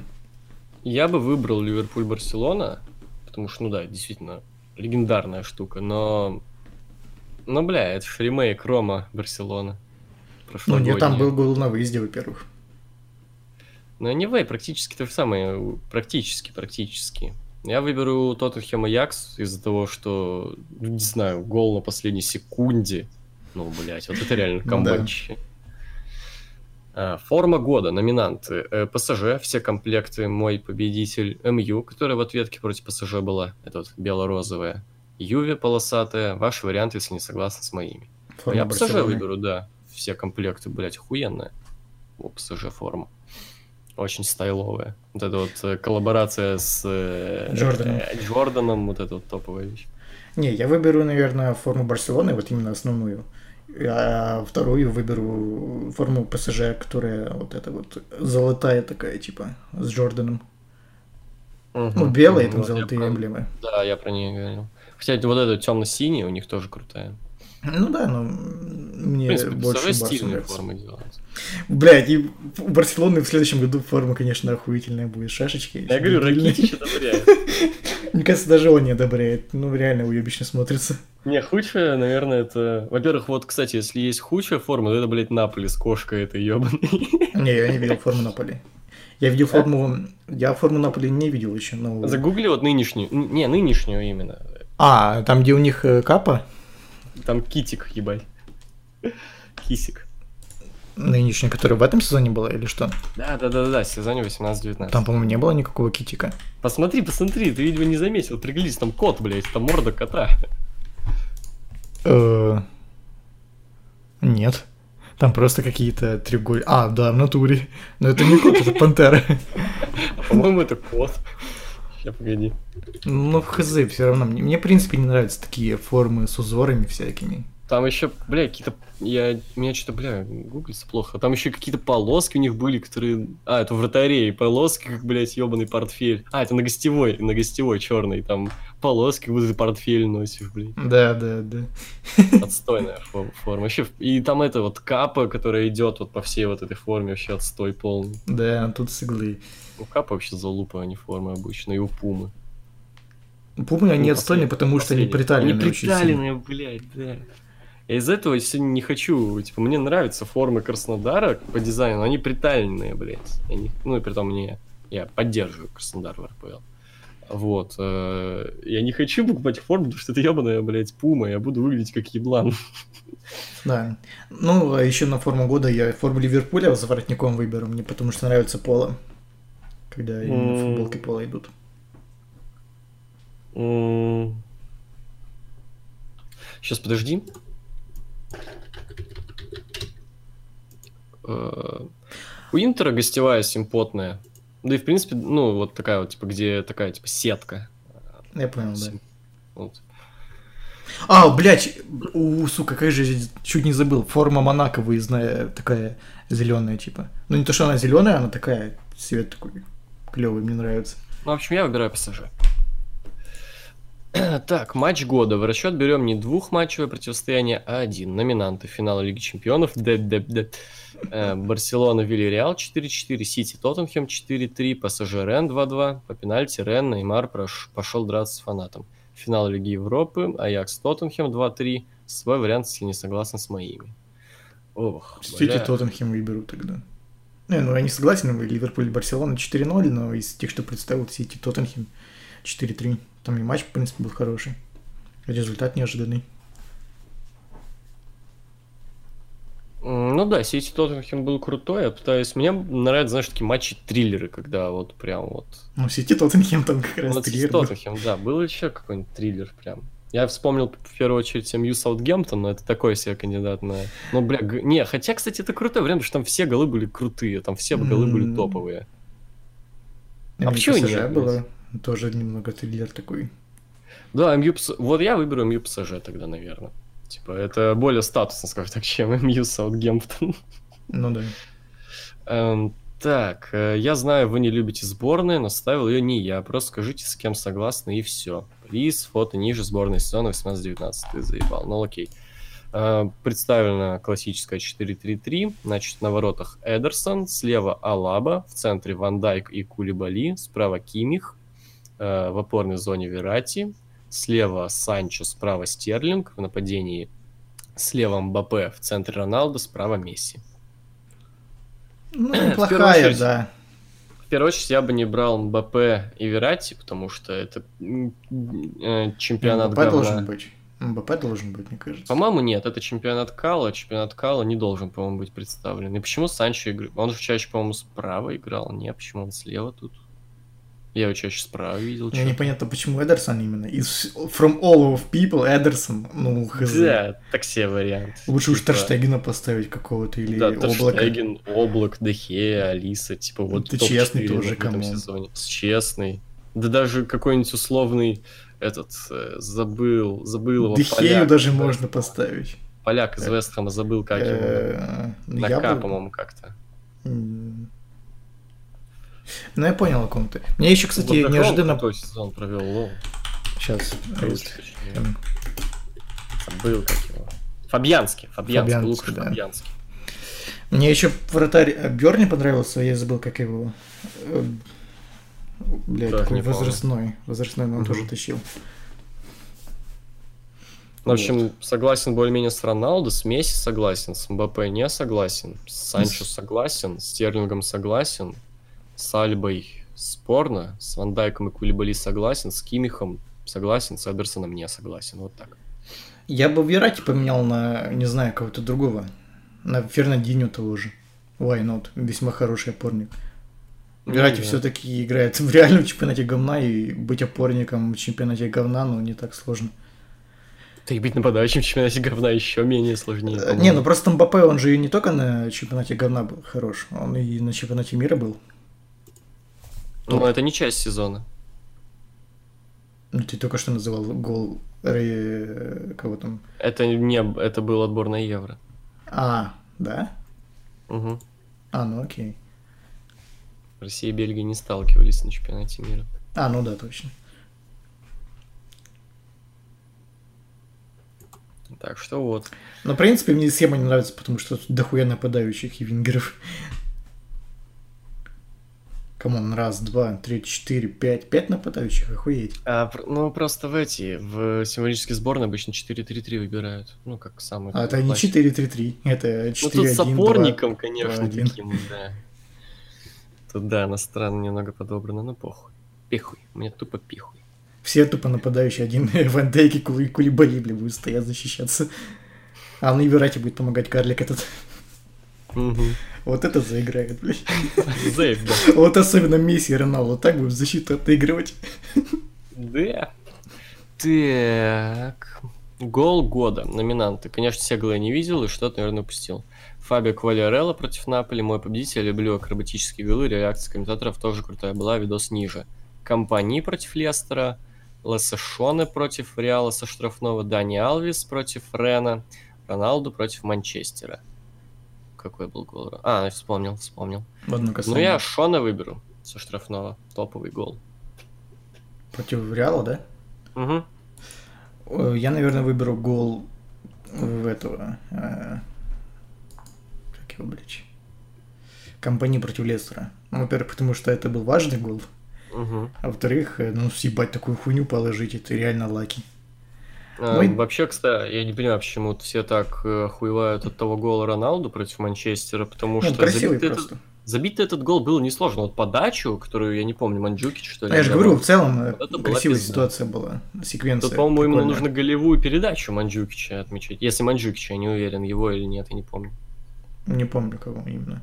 Speaker 3: Я бы выбрал Ливерпуль-Барселона, потому что, ну да, действительно, легендарная штука, но... Ну, бля, это ж ремейк Рома Барселона.
Speaker 4: Ну, нет, там был гол на выезде, во-первых.
Speaker 3: Ну, anyway, практически то же самое. Практически, практически. Я выберу Тоттенхэм и Якс из-за того, что, ну, не знаю, гол на последней секунде. Ну, блядь, вот это реально
Speaker 4: Ну.
Speaker 3: А, Форма года, номинанты. Э, ПСЖ, все комплекты, мой победитель. МЮ, которая в ответке против ПСЖ была. Это вот бело-розовая. Юве полосатая. Ваш вариант, если не согласны с моими.
Speaker 4: Форма
Speaker 3: Я ПСЖ выберу, да. Все комплекты, блядь, охуенная. У ПСЖ форма. Очень стайловая. Вот эта вот э, коллаборация с э,
Speaker 4: Джорданом.
Speaker 3: э, Джорданом, вот эта вот топовая вещь.
Speaker 4: Не, я выберу, наверное, форму Барселоны, вот именно основную. А вторую выберу форму ПСЖ, которая вот эта вот золотая такая, типа, с Джорданом. Ну, белые там
Speaker 3: Вот
Speaker 4: золотые
Speaker 3: про-
Speaker 4: эмблемы.
Speaker 3: Да, я про нее говорил. Хотя вот эта темно-синяя у них тоже крутая.
Speaker 4: Ну да, но мне
Speaker 3: В принципе,
Speaker 4: больше
Speaker 3: стильные формы делают.
Speaker 4: Блядь, и у Барселоны в следующем году форма, конечно, охуительная будет. Шашечки.
Speaker 3: Я говорю. Ракитич одобряет. (laughs)
Speaker 4: Мне кажется, даже он не одобряет. Ну, реально уебично смотрится.
Speaker 3: Не, худшая, наверное, это... Во-первых, вот, кстати, если есть худшая форма, то это, блядь, Наполи с кошкой этой ебаной.
Speaker 4: Не, я не видел форму Наполи. Я видел форму... Я форму Наполи не видел еще, но...
Speaker 3: Загугли вот нынешнюю. Не, нынешнюю именно.
Speaker 4: А, там, где у них э, капа,
Speaker 3: Там китик, ебать. Кисик.
Speaker 4: Нынешняя, которая в этом сезоне была, или что?
Speaker 3: Да, да, да, да, да, сезоне 18-19.
Speaker 4: Там, по-моему, не было никакого китика.
Speaker 3: Посмотри, посмотри, ты, видимо, не заметил. Приглядись, там кот, блядь, там морда кота.
Speaker 4: Э, Нет. Там просто какие-то треугольники. А, да, в натуре. Но это не кот, это пантера.
Speaker 3: А, по-моему, это кот. Сейчас, погоди.
Speaker 4: Ну, хз, все равно. Мне, в принципе, не нравятся такие формы с узорами всякими.
Speaker 3: Там еще, бля, какие-то... Я... Меня что-то, бля, гуглится плохо. Там еще какие-то полоски у них были, которые... А, это вратарей. Полоски, как, блядь, ебаный портфель. А, это на гостевой, на гостевой черный. Там полоски, вот ты портфель носишь, блядь.
Speaker 4: Да, да, да. (laughs)
Speaker 3: Отстойная фо- форма. Вообще, и там это вот капа, которая идет вот по всей вот этой форме, вообще отстой полный.
Speaker 4: Да, тут с иглы.
Speaker 3: У капа вообще залупа, а не форма обычная, и у пумы.
Speaker 4: Пумы, они
Speaker 3: Ну,
Speaker 4: отстойные,
Speaker 3: последний-
Speaker 4: потому что они
Speaker 3: последний.
Speaker 4: приталенные
Speaker 3: Они приталенные, блядь, да. Я из-за этого сегодня не хочу, типа, мне нравятся формы Краснодара по дизайну, они приталенные, блядь. Я не- ну и при том мне, я поддерживаю Краснодар в РПЛ. Вот. э, Я не хочу покупать форму, потому что это ебаная, блядь, пума, я буду выглядеть как еблан.
Speaker 4: Да. Ну, а еще на форму года я форму Ливерпуля с воротником выберу, мне потому что нравится поло. Когда именно футболки пола идут.
Speaker 3: Сейчас, подожди. У Интера гостевая симпотная. Да и, в принципе, ну, вот такая вот, типа, где такая, типа, сетка.
Speaker 4: Я понял, да.
Speaker 3: Сим- вот.
Speaker 4: А, блядь, у, сука, как же чуть не забыл. Форма Монако выездная, такая зеленая, типа. Ну, не то, что она зеленая, она такая, цвет такой клевый, мне нравится.
Speaker 3: Ну, в общем, я выбираю ПСЖ. (clears throat) Так, матч года. В расчет берем не двухматчевое противостояние, а один. Номинанты финала Лиги Чемпионов. Д -д -д. Э, Барселона, Вильяреал 4-4, Сити, Тоттенхэм 4-3, ПСЖ, Рен 2-2. По пенальти Рен, Неймар прош- пошел драться с фанатом. Финал Лиги Европы, Аякс, Тоттенхэм 2-3. Свой вариант, если не согласен с моими. Ох,
Speaker 4: Сити. Тоттенхэм выберу тогда. Не, ну я не согласен, Ливерпуль Барселона 4-0, но из тех, что представил Сити Тоттенхэм 4-3. Там и матч, в принципе, был хороший. Результат неожиданный.
Speaker 3: Ну да, Сити Тоттенхэм был крутой. Я пытаюсь... Мне нравятся, знаешь, такие матчи-триллеры, когда вот прям вот...
Speaker 4: Ну, Сити Тоттенхэм там как раз
Speaker 3: Вот
Speaker 4: триллер.
Speaker 3: Тоттенхэм, да. Был еще какой-нибудь триллер прям. Я вспомнил в первую очередь семью Саутгемптон, но это такой себе кандидат на... Ну, бля, г- не, хотя, кстати, это крутой вариант, потому что там все голы были крутые, там все голы были
Speaker 4: М.
Speaker 3: топовые. А почему нет,
Speaker 4: было Тоже немного триллер такой.
Speaker 3: Да, МЮ ПС- Вот я выберу МЮ ПСЖ тогда, наверное. Типа, это более статусно, скажем так, (laughs) чем МЮ Саутгемптон.
Speaker 4: Ну да.
Speaker 3: Эм, так, э, я знаю, вы не любите сборные, но ставил ее не я. Просто скажите, с кем согласны, и все. Приз, фото ниже сборной сезона 18-19. Ты заебал. Ну окей. Э, Представлена классическая 4-3-3. Значит, на воротах Эдерсон, слева Алаба, в центре Ван Дайк и Кулибали, справа Кимих, э, в опорной зоне Верати, слева Санчо, справа Стерлинг, в нападении слева Мбаппе, в центре Роналдо, справа Месси.
Speaker 4: Ну, (clears throat) неплохая,
Speaker 3: очередь-
Speaker 4: да.
Speaker 3: В первую очередь я бы не брал Мбаппе и Верати, потому что это э, чемпионат говна.
Speaker 4: должен быть. МБП должен быть, мне кажется.
Speaker 3: По-моему, нет, это чемпионат Кала. Чемпионат Кала не должен, по-моему, быть представлен. И почему Санчо играет? Он же чаще, по-моему, справа играл. Не, почему он слева тут? Я его чаще справа видел.
Speaker 4: Мне непонятно, почему Эдерсон именно. Из From all of people Эдерсон. Ну, хз.
Speaker 3: Да, так все варианты.
Speaker 4: Лучше уж
Speaker 3: Типа,
Speaker 4: Терштегена поставить какого-то или
Speaker 3: Да,
Speaker 4: облака.
Speaker 3: Терштеген, Облак, Дехе, Алиса, типа вот
Speaker 4: Ты
Speaker 3: топ-4
Speaker 4: честный тоже,
Speaker 3: сезоне. С честный. Да даже какой-нибудь условный этот, э, забыл, забыл его
Speaker 4: Дехею
Speaker 3: поляк,
Speaker 4: даже
Speaker 3: да.
Speaker 4: можно поставить.
Speaker 3: Поляк из Вестхэма забыл, как его.
Speaker 4: Э,
Speaker 3: На К, по-моему, как-то.
Speaker 4: Ну, я понял о ком ты. Мне еще, кстати,
Speaker 3: Вот он
Speaker 4: неожиданно...
Speaker 3: крутой сезон провел, лол.
Speaker 4: Сейчас.
Speaker 3: Точнее. Забыл, как его. Фабьянский, Фабьянский,
Speaker 4: Фабьянский,
Speaker 3: Лукаш
Speaker 4: да.
Speaker 3: Фабьянский.
Speaker 4: Мне еще вратарь Берни понравился, я забыл, как его... э, Блядь,
Speaker 3: Так,
Speaker 4: такой
Speaker 3: не помню.
Speaker 4: возрастной. Возрастной, но он
Speaker 3: Мгм.
Speaker 4: тоже тащил.
Speaker 3: В общем, согласен более-менее с Роналдо, с Месси согласен, с Мбаппе не согласен, с Санчо согласен, с Стерлингом согласен, с Альбой спорно, с Ван Дайком и Кулибали согласен, с Кимихом согласен, с Эдерсоном не согласен. Вот так.
Speaker 4: Я бы Верати поменял на, не знаю, кого-то другого. На Фернандинho того же. Why not? Весьма хороший опорник.
Speaker 3: Ну,
Speaker 4: Верати
Speaker 3: да.
Speaker 4: все-таки играет в реальном чемпионате говна, и быть опорником в чемпионате говна, ну, не так сложно.
Speaker 3: Да и быть нападающим в чемпионате говна еще менее сложнее.
Speaker 4: Э,
Speaker 3: по-моему.
Speaker 4: Не, ну просто Мбаппе, он же и не только на чемпионате говна был хорош, он и на чемпионате мира был.
Speaker 3: Ну, это не часть сезона.
Speaker 4: Ну, ты только что называл гол Рэй- кого там?
Speaker 3: Это не, это был отбор на Евро.
Speaker 4: А, да?
Speaker 3: Угу.
Speaker 4: А, ну окей.
Speaker 3: Россия и Бельгия не сталкивались на чемпионате мира.
Speaker 4: А, ну да, точно.
Speaker 3: Так что вот.
Speaker 4: Но, в принципе, мне схема не нравится, потому что тут дохуя нападающих и вингеров. Come on, раз, два, три, четыре, пять. Пять нападающих, охуеть.
Speaker 3: А, ну, просто в эти, в символические сборные обычно 4-3-3 выбирают. Ну, как самый...
Speaker 4: А это не
Speaker 3: классик.
Speaker 4: 4-3-3, это 4-1-2.
Speaker 3: Ну, тут с опорником, конечно,
Speaker 4: 2-1.
Speaker 3: таким, да. Тут, да, на странно немного подобрано, но похуй. Пихуй, мне тупо пихуй.
Speaker 4: Все тупо нападающие. Один (laughs) Ван Дейк и Кули- Кулибали, бля, будет стоять защищаться. А на Иверате будет помогать карлик этот. Вот это заиграет, блядь.
Speaker 3: Зейв, да.
Speaker 4: Вот особенно Месси и Роналду так будут защиту отыгрывать.
Speaker 3: Да. Так. Гол года. Номинанты. Конечно, все голы не видел и что-то, наверное, упустил. Фабио Квалиарелло против Наполи. Мой победитель. Я люблю акробатические голы. Реакция комментаторов тоже крутая была. Видос ниже. Компании против Лестера. Лессе Шоне против Реала со штрафного. Дани Алвис против Рена. Роналду против Манчестера. Какой был гол? А, вспомнил, вспомнил.
Speaker 4: В одно
Speaker 3: Ну, я Шона выберу со штрафного. Топовый гол.
Speaker 4: Против Реала, да?
Speaker 3: Угу.
Speaker 4: Я, наверное, выберу гол в этого... э, Как его, блядь? Компании против Лестера. Ну, во-первых, потому что это был важный гол.
Speaker 3: Угу.
Speaker 4: А во-вторых, э, ну, съебать такую хуйню положить, это реально lucky.
Speaker 3: А,
Speaker 4: Ой.
Speaker 3: Вообще, кстати, я не понимаю, почему все так э, от того гола Роналду против Манчестера, потому
Speaker 4: Ну,
Speaker 3: что забить, этот, забить этот гол было несложно. Вот подачу, которую, я не помню, Манджукич, что ли.
Speaker 4: А я же говорю, в целом э,
Speaker 3: Вот
Speaker 4: красивая ситуация была, секвенция.
Speaker 3: Тут, по-моему,
Speaker 4: прикольная.
Speaker 3: нужно голевую передачу Манджукича отмечать. Если Манджукича, я не уверен, его или нет, я не помню.
Speaker 4: Не помню, кого именно.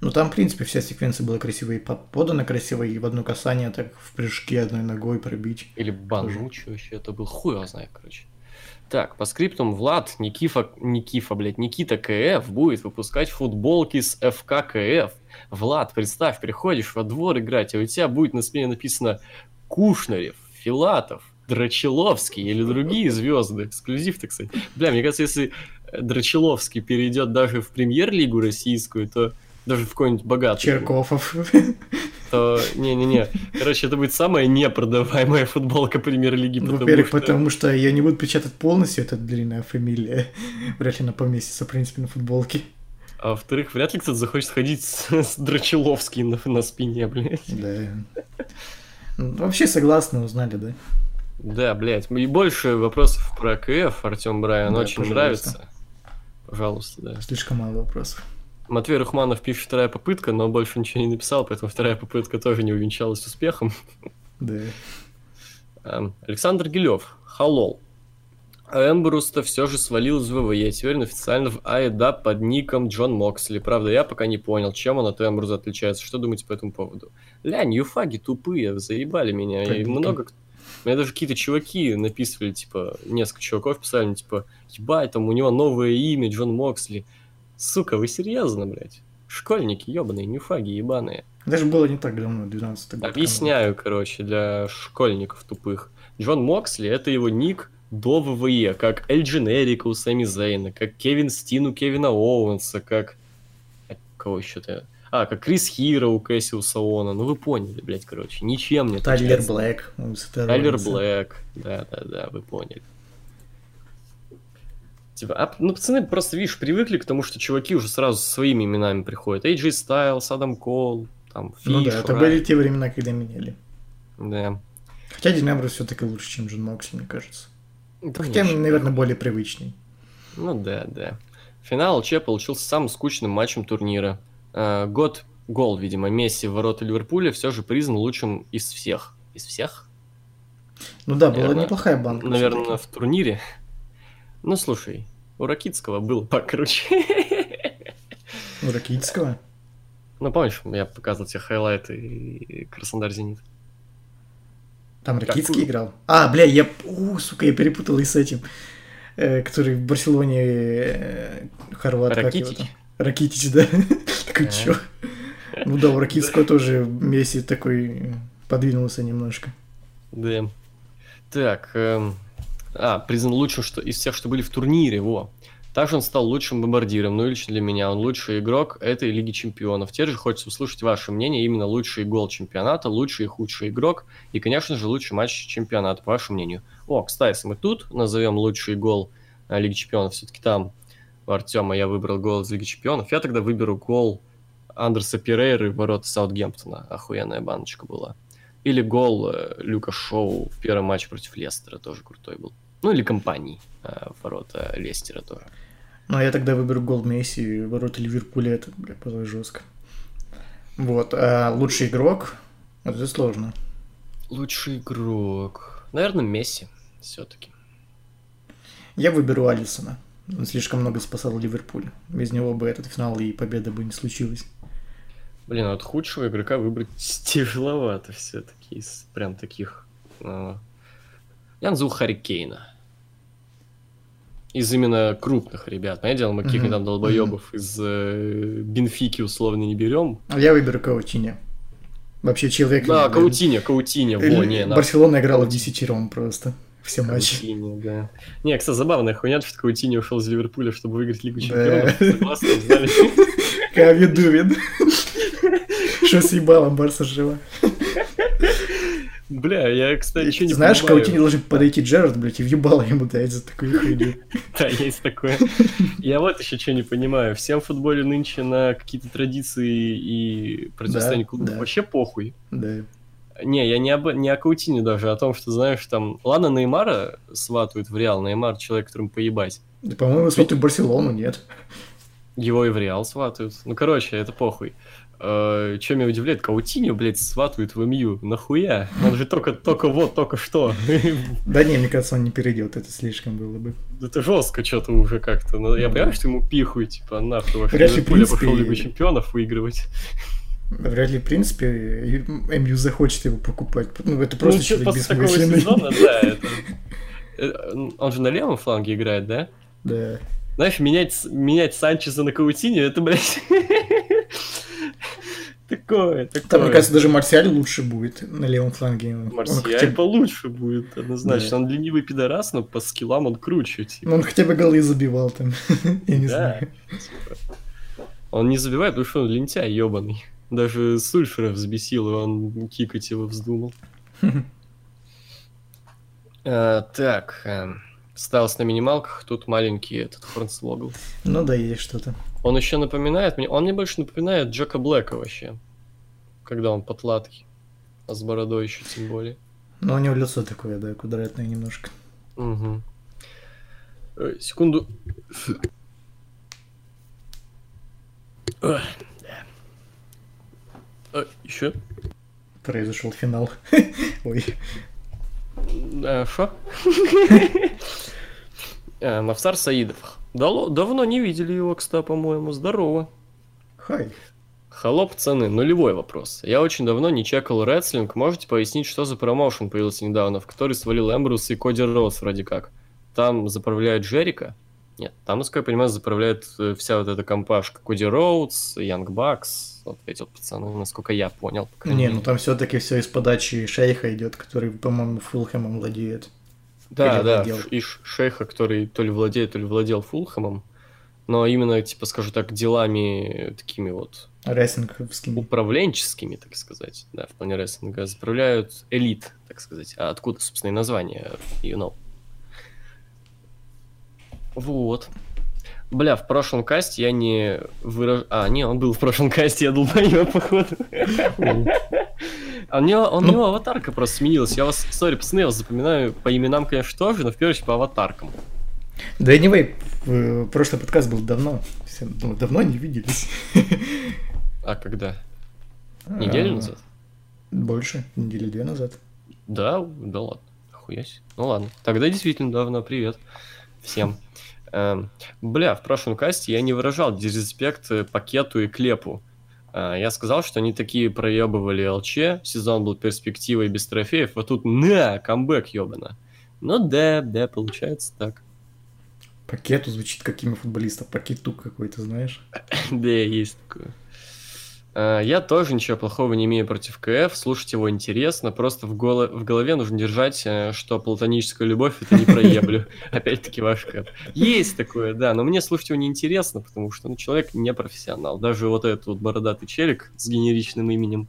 Speaker 4: Ну, там, в принципе, вся секвенция была по- подана красиво, и в одно касание так в прыжке одной ногой пробить.
Speaker 3: Или Банучи вообще, это был хуй его знает, короче. Так, по скриптам Влад Никифа, Никифа, блядь, Никита КФ будет выпускать футболки с ФК КФ. Влад, представь, приходишь во двор играть, а у тебя будет на спине написано Кушнарев, Филатов, Драчеловский или другие звезды. Эксклюзив, так сказать. Бля, мне кажется, если Драчеловский перейдет даже в премьер-лигу российскую, то даже в какой-нибудь богатый.
Speaker 4: Черкофов. (laughs)
Speaker 3: То, не-не-не. Короче, это будет самая непродаваемая футболка премьер-лиги,
Speaker 4: Во-первых,
Speaker 3: что...
Speaker 4: потому что ее не будут печатать полностью, это длинная фамилия. Вряд ли она поместится, в принципе, на футболке.
Speaker 3: А во-вторых, вряд ли кто-то захочет ходить с, с Драчеловским на, на спине, блядь.
Speaker 4: Да. Ну, Вообще согласны, узнали, да?
Speaker 3: Да, блядь. И больше вопросов про КФ, Артем Брайан,
Speaker 4: Да,
Speaker 3: очень
Speaker 4: пожалуйста.
Speaker 3: нравится. Пожалуйста, да.
Speaker 4: Слишком мало вопросов.
Speaker 3: Матвей Рухманов пишет вторая попытка, но больше ничего не написал, поэтому вторая попытка тоже не увенчалась успехом.
Speaker 4: Да.
Speaker 3: Эм, Александр Гилев, Халол. Эмбрус-то все же свалил из ВВЕ, теперь он официально в АЭДА под ником Джон Моксли. Правда, я пока не понял, чем он от Эмбруза отличается. Что думаете по этому поводу? Ля, ньюфаги тупые, заебали меня. И
Speaker 4: Как
Speaker 3: много... кто- Мне даже какие-то чуваки написывали, типа, несколько чуваков писали, типа, ебать, там у него новое имя, Джон Моксли. Сука, вы серьезно, блядь? Школьники ебаные, ньюфаги ебаные.
Speaker 4: Даже было не так давно, 12 год.
Speaker 3: Объясняю, короче, для школьников тупых. Джон Моксли — это его ник до ВВЕ, как Эль Дженерика у Сами Зейна, как Кевин Стин у Кевина Оуэнса, как... Кого еще-то? А, как Крис Хиро у Кэссиуса Оуэна. Ну вы поняли, блядь, короче. Ничем не
Speaker 4: Тайлер. Блэк. у
Speaker 3: Тайлер. Блэк. Да-да-да, вы поняли. Типа, а, ну, пацаны просто, видишь, привыкли к тому, что чуваки уже сразу со своими именами приходят. AJ Styles, Адам Кол, там, Фиш,
Speaker 4: Ну да, это
Speaker 3: Райан.
Speaker 4: были те времена, когда меняли.
Speaker 3: Да.
Speaker 4: Хотя Дин Эмбрус все-таки лучше, чем Джон Моксли, мне кажется. Хотя,
Speaker 3: Конечно.
Speaker 4: наверное, более привычный.
Speaker 3: Ну да, да. Финал ЧЕ получился самым скучным матчем турнира. Э, год гол, видимо, Месси в ворота Ливерпуля все же признан лучшим из всех. Из всех?
Speaker 4: Ну да, была
Speaker 3: Наверное,
Speaker 4: неплохая банка.
Speaker 3: Наверное, в турнире. Ну слушай, у Ракитского было покруче.
Speaker 4: У Ракитского.
Speaker 3: Ну помнишь, я показывал тебе хайлайты и Краснодар Зенит.
Speaker 4: Там Ракитский
Speaker 3: Какую?
Speaker 4: играл. А, бля, я... У, сука, я перепутал и с этим. э, который в Барселоне э, хорват.
Speaker 3: Ракитич?
Speaker 4: Ракитич, да. (laughs) Такой,
Speaker 3: А.
Speaker 4: чё? Ну да, у Ракитского тоже Месси такой подвинулся немножко.
Speaker 3: Да. Так, эм, а, признан лучшим что, из всех, что были в турнире, во. Также он стал лучшим бомбардиром, ну и лично для меня он лучший игрок этой Лиги Чемпионов. Теперь же хочется услышать ваше мнение, именно лучший гол чемпионата, лучший и худший игрок, и, конечно же, лучший матч чемпионата, по вашему мнению. О, кстати, мы тут назовем лучший гол э, Лиги Чемпионов, все-таки там у Артема я выбрал гол из Лиги Чемпионов, я тогда выберу гол Андерса Перейры в ворота Саутгемптона. Охуенная баночка была. Или гол э, Люка Шоу в первом матче против Лестера, тоже крутой был. Ну или компании э, в ворота Лестера тоже.
Speaker 4: Ну, а я тогда выберу гол Месси, ворота Ливерпуля, это, бля, было жестко. Вот, а лучший игрок, вот это сложно.
Speaker 3: Лучший игрок. Наверное, Месси все-таки.
Speaker 4: Я выберу Алисона. Он слишком много спасал Ливерпуль. Без него бы этот финал и победа бы не случилась.
Speaker 3: Блин, а вот худшего игрока выбрать (laughs) тяжеловато все-таки из прям таких. э, Я назову Харри Кейна. Из именно крупных ребят. Понятное дело, мы каких-нибудь там долбоебов из э, Бенфики условно не берем.
Speaker 4: А я выберу Каутиня. Вообще человек...
Speaker 3: Да, Каутиня, Каутиня, во, не.
Speaker 4: Барселона играла в десятером просто. Все матчи.
Speaker 3: Каутиньо, да. Не, кстати, забавная хуйня, что Каутиньо ушел из Ливерпуля, чтобы выиграть Лигу. Чемпионов. Согласны, (laughs) знали?
Speaker 4: Кавидувин. Что съебало, Барса жива.
Speaker 3: Бля, я, кстати, ничего не
Speaker 4: Знаешь,
Speaker 3: понимаю.
Speaker 4: Каутине должен подойти Джерард, блядь, и въебало ему дать за такую хуйню. (laughs)
Speaker 3: Да, есть такое. Я вот еще что не понимаю. Всем в футболе нынче на какие-то традиции и противостояние
Speaker 4: Да,
Speaker 3: клубов
Speaker 4: да.
Speaker 3: вообще похуй.
Speaker 4: Да.
Speaker 3: Не, я не, об, не о Каутине даже, а о том, что, знаешь, там... Ладно, Неймара сватают в Реал. Неймар человек, которому поебать.
Speaker 4: Да, по-моему, смотрю Барселону, нет.
Speaker 3: Его и в Реал сватают. Ну, короче, это похуй. Чем меня удивляет, Каутиньо, блядь, сватают в МЮ. Нахуя? Он же только, только вот, только что. (laughs)
Speaker 4: Да не, мне кажется, он не перейдет, это слишком было бы.
Speaker 3: Это жестко что-то уже как-то. Но я
Speaker 4: Ну
Speaker 3: понимаю, что ему пихуй, типа, нахуй ваш
Speaker 4: Вряд ли, в
Speaker 3: Ливерпуль, я
Speaker 4: принципе,
Speaker 3: пошел Лигу Чемпионов выигрывать.
Speaker 4: Вряд ли, в принципе, МЮ захочет его покупать. Ну, это
Speaker 3: Ну,
Speaker 4: просто
Speaker 3: чё,
Speaker 4: человек бессмысленный.
Speaker 3: сезона, да, (laughs) это... э, Он же на левом фланге играет, да?
Speaker 4: Да.
Speaker 3: Знаешь, менять, менять Санчеза на Каутиньо, это, блядь... (laughs) (laughs) Такое,
Speaker 4: Там, мне
Speaker 3: такое.
Speaker 4: кажется, даже Марсиаль лучше будет на левом фланге.
Speaker 3: Марсиаль
Speaker 4: хотя бы-
Speaker 3: получше будет, однозначно.
Speaker 4: Да.
Speaker 3: Он ленивый пидорас, но по скиллам он круче. типа.
Speaker 4: Ну, он хотя бы голы забивал там. (laughs) Я не
Speaker 3: Да,
Speaker 4: знаю.
Speaker 3: типа. Он не забивает, потому что он лентяй ебаный. Даже Сульфера взбесил, и он кикать его вздумал. Э, (laughs) Так, эм, ставился на минималках, тут маленький этот Хорнслогл.
Speaker 4: Ну да, есть что-то.
Speaker 3: Он еще напоминает мне, он мне больше напоминает Джека Блэка вообще, когда он потлатый, а с бородой еще тем более.
Speaker 4: Но у него лицо такое, да, квадратное немножко.
Speaker 3: Мгм. Э, Секунду. Эх, да. Э, Еще?
Speaker 4: Произошел финал. (laughs) Ой.
Speaker 3: Э, Шо? (laughs) Э, Мавсар Саидов. Дало- Давно не видели его, кстати, по-моему. Здорово.
Speaker 4: Хай.
Speaker 3: Холоп цены. Нулевой вопрос. Я очень давно не чекал рестлинг. Можете пояснить, что за промоушен появился недавно, в который свалил Эмбрус и Коди Роуз вроде как? Там заправляет Джерика? Нет, там, насколько я понимаю, заправляет э, вся вот эта компашка. Коди Роудс, Янг Бакс, вот эти вот пацаны, насколько я понял.
Speaker 4: Не, ну там все-таки все из подачи шейха идет, который, по-моему, Фулхэмом владеет.
Speaker 3: Да, да, ш- и шейха, который то ли владеет, то ли владел Фулхэмом, но именно, типа, скажу так, делами такими вот
Speaker 4: Рестлинговскими.
Speaker 3: управленческими, так сказать, да, в плане рестлинга, заправляют элит, так сказать. А откуда, собственно, и название, you know. Вот. Бля, в прошлом касте я не выраж... А, не, он был в прошлом касте, я долбоёб, (laughs) походу. А у него, он, у
Speaker 4: Ну.
Speaker 3: него аватарка просто сменилась. Я вас, сори, пацаны, я вас запоминаю по именам, конечно, тоже, но в первую очередь по аватаркам.
Speaker 4: Да anyway, в- прошлый подкаст был давно. Все, ну, давно не виделись.
Speaker 3: А когда? Неделю
Speaker 4: А,
Speaker 3: назад?
Speaker 4: Больше, недели две назад.
Speaker 3: Да, да ладно. Охуясь. Ну ладно. Тогда действительно давно. Привет всем. Эм, Бля, в прошлом касте я не выражал дизреспект э, пакету и клепу. Э, Я сказал, что они такие проебывали ЛЧ, сезон был перспективой без трофеев, а тут на, камбэк ебано. Ну да, да, получается так.
Speaker 4: Пакету звучит как имя футболиста. Пакетук какой-то, знаешь. (laughs)
Speaker 3: Да, есть такое. А, Я тоже ничего плохого не имею против КФ, слушать его интересно, просто в, голо- в голове нужно держать, э, что платоническая любовь это не проеблю. (laughs) Опять-таки ваш КФ. Есть такое, да, но мне слушать его неинтересно, потому что ну, человек не профессионал. Даже вот этот вот бородатый челик с генеричным именем,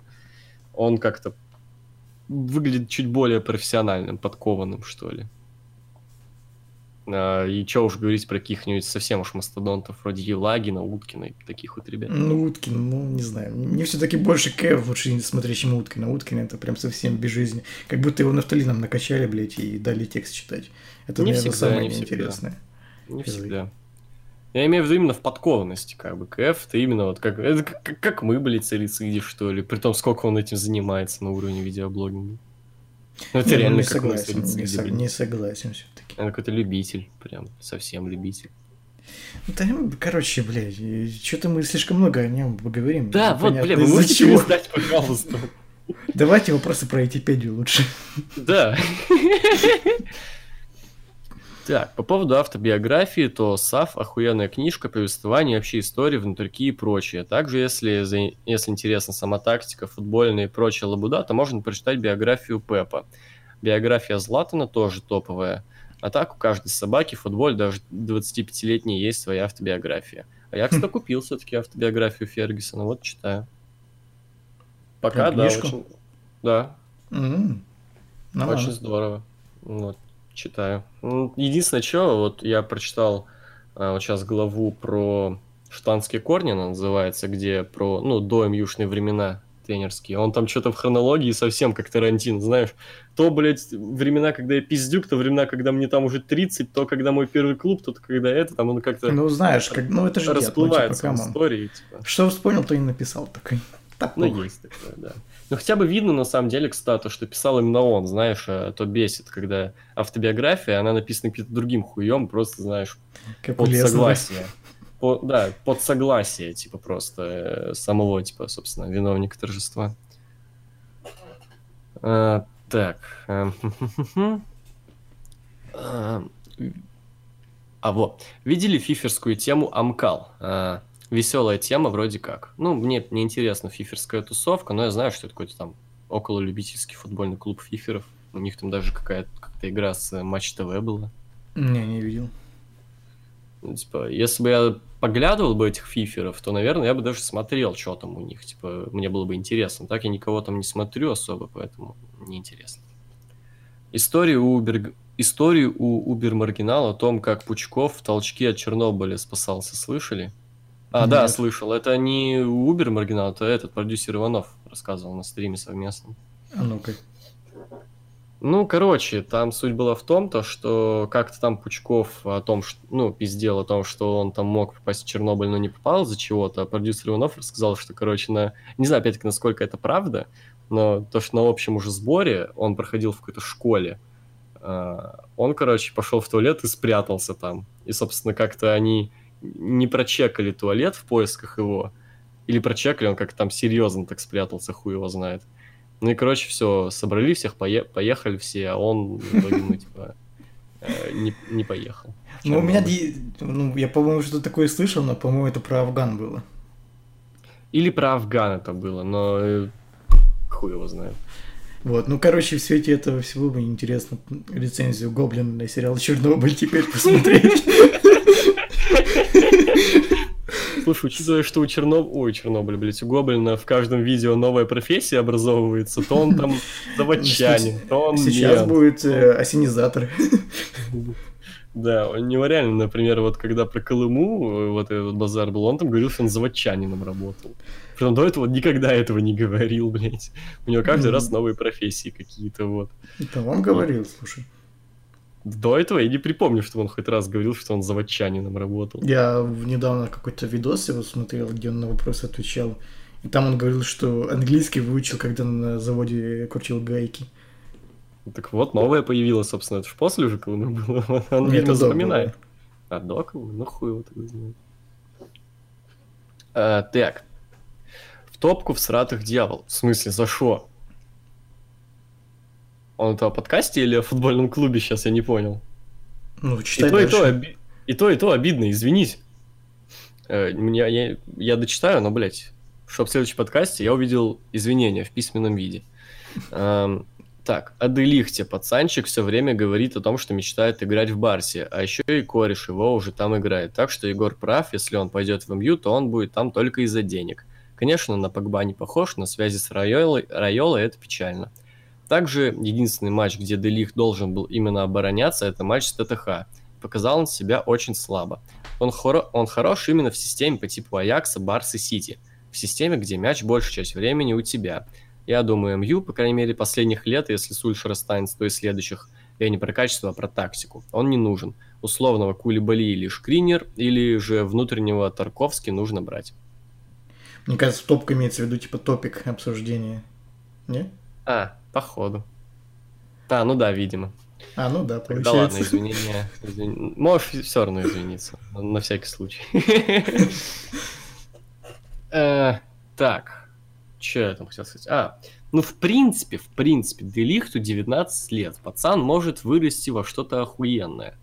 Speaker 3: он как-то выглядит чуть более профессиональным, подкованным, что ли. А, И что уж говорить про каких-нибудь совсем уж мастодонтов, вроде Елагина, Уткина и таких вот ребят.
Speaker 4: Ну, Уткин, ну, не знаю. Мне все-таки больше Кэв лучше смотреть, чем Уткина. Уткин это прям совсем без жизни. Как будто его нафталином накачали, блядь, и дали текст читать. Это,
Speaker 3: Не
Speaker 4: наверное,
Speaker 3: всегда,
Speaker 4: самое
Speaker 3: не всегда.
Speaker 4: неинтересное.
Speaker 3: Не всегда. Я имею в виду именно в подкованности, как бы. КФ это именно вот как... Это как, как мы, блядь, царициди, что ли. При том, сколько он этим занимается на уровне видеоблогинга. Ну, это
Speaker 4: Не, ну,
Speaker 3: реально
Speaker 4: не
Speaker 3: как
Speaker 4: согласен, не, со- не согласен все-таки.
Speaker 3: Он какой-то любитель, прям совсем любитель.
Speaker 4: Да, ну, короче, блядь, что-то мы слишком много о нем поговорим.
Speaker 3: Да, вот,
Speaker 4: Непонятно
Speaker 3: бля, вы можете
Speaker 4: чего.
Speaker 3: перестать, пожалуйста.
Speaker 4: Давайте вопросы про Айтипедию лучше.
Speaker 3: Да. (laughs) Так, по поводу автобиографии, то САФ охуенная книжка, повествование, вообще истории, внутрики и прочее. Также, если, если интересна сама тактика, футбольная и прочая лабуда, то можно прочитать биографию Пепа. Биография Златана тоже топовая. А так у каждой собаки в футболе, даже 25-летней, есть своя автобиография. А я, кстати, (laughs) купил все-таки автобиографию Фергюсона, вот читаю. Пока,
Speaker 4: Прям
Speaker 3: да,
Speaker 4: книжку?
Speaker 3: очень... Да,
Speaker 4: ну
Speaker 3: очень
Speaker 4: ладно.
Speaker 3: здорово. Вот, читаю. Ну, Единственное, что, вот я прочитал а, вот сейчас главу про шотландские корни, она называется, где про, ну, до южные времена тренерские. Он там что-то в хронологии совсем как Тарантин, знаешь. То, блядь, времена, когда я пиздюк, то времена, когда мне там уже 30, то, когда мой первый клуб, то, когда это, там он как-то
Speaker 4: Ну, знаешь, как, ну это же дед, ну, типа,
Speaker 3: расплывается в истории, типа.
Speaker 4: Что вспомнил, то и написал такой. Так,
Speaker 3: Ну, есть такое, да. Ну, хотя бы видно, на самом деле, кстати, что писал именно он, знаешь, а то бесит, когда автобиография, она написана каким-то другим хуем, просто, знаешь,
Speaker 4: как
Speaker 3: под
Speaker 4: Леснера.
Speaker 3: согласие. По- да, под согласие, типа, просто э, самого, типа, собственно, виновника торжества. А, так. эм, (laughs) А, а вот, видели фиферскую тему Амкал? Веселая тема вроде как. Ну, мне не интересна фиферская тусовка, но я знаю, что это какой-то там около любительский футбольный клуб фиферов. У них там даже какая-то как-то игра с э, Матч ТВ была.
Speaker 4: Не, не видел.
Speaker 3: Ну, типа, если бы я поглядывал бы этих фиферов, то, наверное, я бы даже смотрел, что там у них. Типа, мне было бы интересно. Так я никого там не смотрю особо, поэтому неинтересно. Историю у, Убер... Историю у Убер Маргинала о том, как Пучков в толчке от Чернобыля спасался, слышали? А, да,
Speaker 4: Нет.
Speaker 3: слышал. Это не Убер Маргинал, это этот продюсер Иванов рассказывал на стриме совместном.
Speaker 4: А ну-ка.
Speaker 3: Ну, короче, там суть была в том, то, что как-то там Пучков о том, что, ну, пиздел о том, что он там мог попасть в Чернобыль, но не попал из-за чего-то, а продюсер Иванов рассказал, что, короче, на... Не знаю, опять-таки, насколько это правда, но то, что на общем уже сборе он проходил в какой-то школе, а, он, короче, пошел в туалет и спрятался там. И, собственно, как-то они не прочекали туалет в поисках его, или прочекали, он как-то там серьезно так спрятался, хуй его знает. Ну и, короче, все, собрали всех, пое- поехали все, а он ну, типа, э, не, не поехал.
Speaker 4: Ну, у меня, ну, я, по-моему, что-то такое слышал, но, по-моему, это про Афган было.
Speaker 3: Или про Афган это было, но э, хуй его знает.
Speaker 4: Вот, ну, короче, в свете этого всего мне интересно рецензию Гоблин на сериал Чернобыль теперь посмотреть. (laughs)
Speaker 3: Слушай, учитывая, что у Черноб... Ой, Чернобыль, блядь, у Гоблина в каждом видео новая профессия образовывается, то он там (laughs) заводчанин, то он
Speaker 4: Сейчас
Speaker 3: мент.
Speaker 4: будет э, осенизатор. (laughs)
Speaker 3: Да, у него реально, например, вот когда про Колыму э, вот этот базар был, он там говорил, что он заводчанином работал. Притом до этого никогда этого не говорил, (laughs) блядь. У него каждый раз новые профессии какие-то, вот.
Speaker 4: Это он говорил, слушай.
Speaker 3: До этого я не припомню, что он хоть раз говорил, что он заводчанином работал.
Speaker 4: Я недавно какой-то видос его смотрел, где он на вопросы отвечал. И там он говорил, что английский выучил, когда на заводе крутил гайки.
Speaker 3: Так вот, новое появилось, собственно, это же после уже Колымы было. (laughs) Он,
Speaker 4: Нет, это
Speaker 3: запоминает. А до Колымы? Ну, хуй его тогда знает. А, так. В топку в сратых дьявол. В смысле, за шо? Он это о подкасте или о футбольном клубе сейчас, я не понял.
Speaker 4: Ну,
Speaker 3: И
Speaker 4: читай
Speaker 3: то, и то, оби- и то, и то обидно, извинись. Э, Мне, я, я дочитаю, но, блядь, чтоб в следующем подкасте я увидел извинения в письменном виде. Эм, так, о Делихте пацанчик все время говорит о том, что мечтает играть в Барсе, а еще и кореш его уже там играет. Так что Егор прав, если он пойдет в МЮ, то он будет там только из-за денег. Конечно, на Погба не похож, на связи с Райолой, Райолой это печально. Также единственный матч, где Делих должен был именно обороняться, это матч с ТТХ. Показал он себя очень слабо. Он, хоро- он хорош именно в системе по типу Аякса, Барс и Сити. В системе, где мяч большую часть времени у тебя. Я думаю, МЮ, по крайней мере, последних лет, если Сульшер останется, то и следующих, я не про качество, а про тактику. Он не нужен. Условного Кулибали или Шкринер, или же внутреннего Тарковски нужно брать.
Speaker 4: Мне кажется, топка имеется в виду, типа, топик обсуждения. Не?
Speaker 3: А, походу. А, ну да, видимо.
Speaker 4: А, ну да,
Speaker 3: Да ладно,
Speaker 4: получается.
Speaker 3: извинения. извини- Можешь все равно извиниться, на- на всякий случай. (laughs) Э, Так, что я там хотел сказать? А, ну в принципе, в принципе, Делихту 19 лет. Пацан может вырасти во что-то охуенное.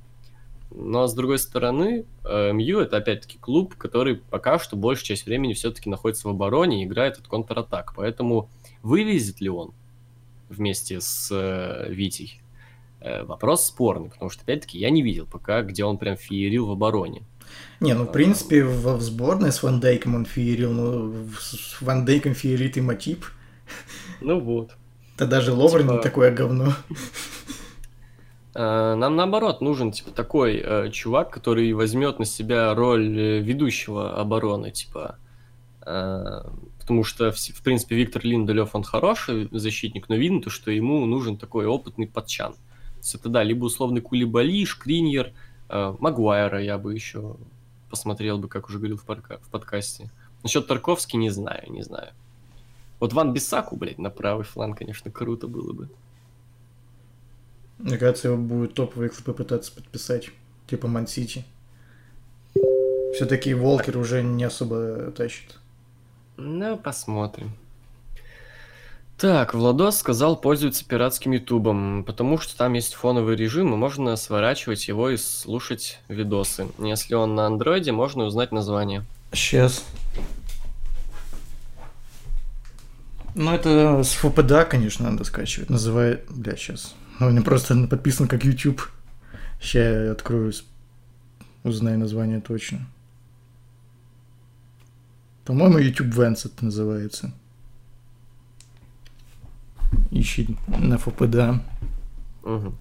Speaker 3: Но с другой стороны, э, МЮ это опять-таки клуб, который пока что большую часть времени все-таки находится в обороне и играет от контратак. Поэтому вывезет ли он вместе с э, Витей? Э, Вопрос спорный, потому что, опять-таки, я не видел пока, где он прям феерил в обороне.
Speaker 4: Не, ну, в принципе, в, в сборной с Ван Дейком он феерил, но в- с Ван Дейком феерит и Матип.
Speaker 3: Ну вот.
Speaker 4: Да даже Ловрен
Speaker 3: Типа-
Speaker 4: такое говно.
Speaker 3: Э, (laughs) Нам наоборот нужен типа такой э, чувак, который возьмет на себя роль э, ведущего обороны, типа. э, потому что, в, принципе, Виктор Линделев, он хороший защитник, но видно то, что ему нужен такой опытный подчан. То есть это да, либо условный Кулибали, Шкриньер, э, Магуайра я бы еще посмотрел бы, как уже говорил в, парка- в подкасте. Насчет Тарковски не знаю, не знаю. Вот Ван Бисаку, блядь, на правый фланг, конечно, круто было бы.
Speaker 4: Мне кажется, его будет топовый клуб попытаться подписать, типа Ман-Сити. Все-таки Волкер уже не особо тащит.
Speaker 3: Ну, посмотрим. Так, Владос сказал пользоваться пиратским ютубом, потому что там есть фоновый режим, и можно сворачивать его и слушать видосы. Если он на андроиде, можно узнать название.
Speaker 5: Сейчас. Ну, это с ФПДА, конечно, надо скачивать. Называет... Бля, сейчас. Ну, он просто подписан как YouTube. Сейчас я открою, узнаю название точно. По-моему, YouTube Vents это называется. Ищи на ФПДА.
Speaker 3: Угу.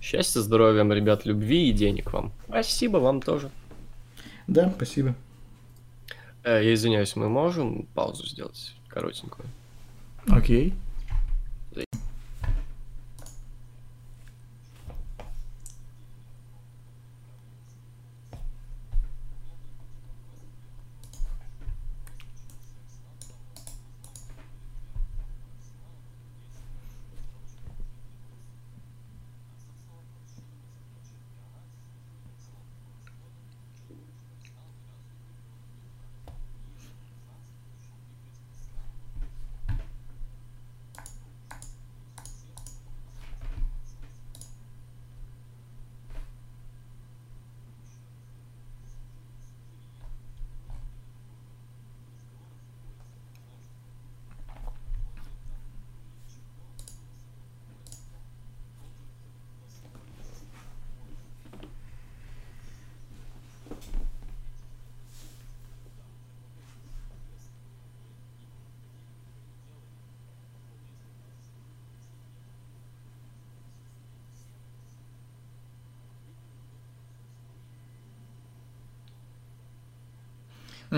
Speaker 3: Счастья, здоровья вам, ребят, любви и денег вам. Спасибо вам тоже.
Speaker 5: Да, спасибо.
Speaker 3: Э, я извиняюсь, мы можем паузу сделать коротенькую?
Speaker 5: Окей.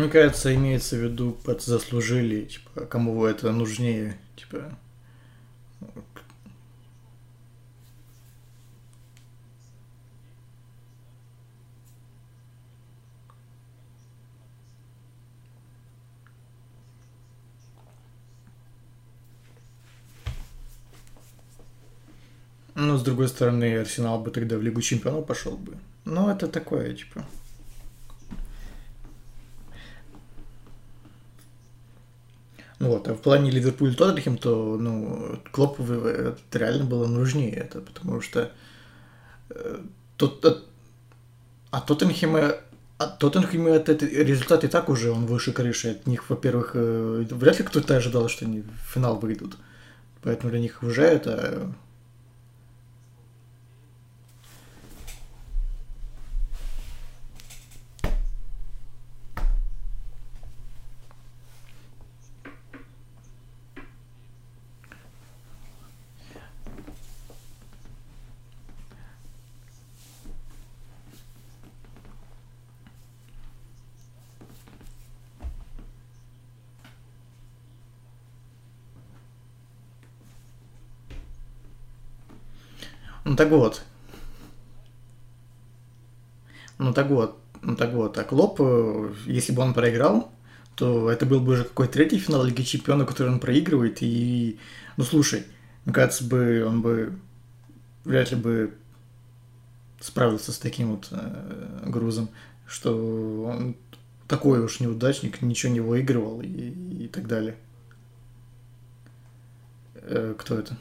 Speaker 5: Мне кажется, имеется в виду под заслужили, типа, кому это нужнее, типа. Ну, с другой стороны, Арсенал бы тогда в Лигу Чемпионов пошел бы. Но это такое, типа. Вот, а в плане Ливерпуль Тоттенхэм, то, ну, Клопу реально было нужнее это, потому что э, тот, а, а Тоттенхэма а Тоттенхэм этот результат и так уже он выше крыши. От них, во-первых, э, вряд ли кто-то ожидал, что они в финал выйдут. Поэтому для них уже это так вот. Ну так вот. Ну так вот. А Клоп, э, если бы он проиграл, то это был бы уже какой-то третий финал Лиги Чемпионов, который он проигрывает. И, ну слушай, мне кажется, бы он бы вряд ли бы справился с таким вот э, грузом, что он такой уж неудачник, ничего не выигрывал и, и так далее. Э, кто это?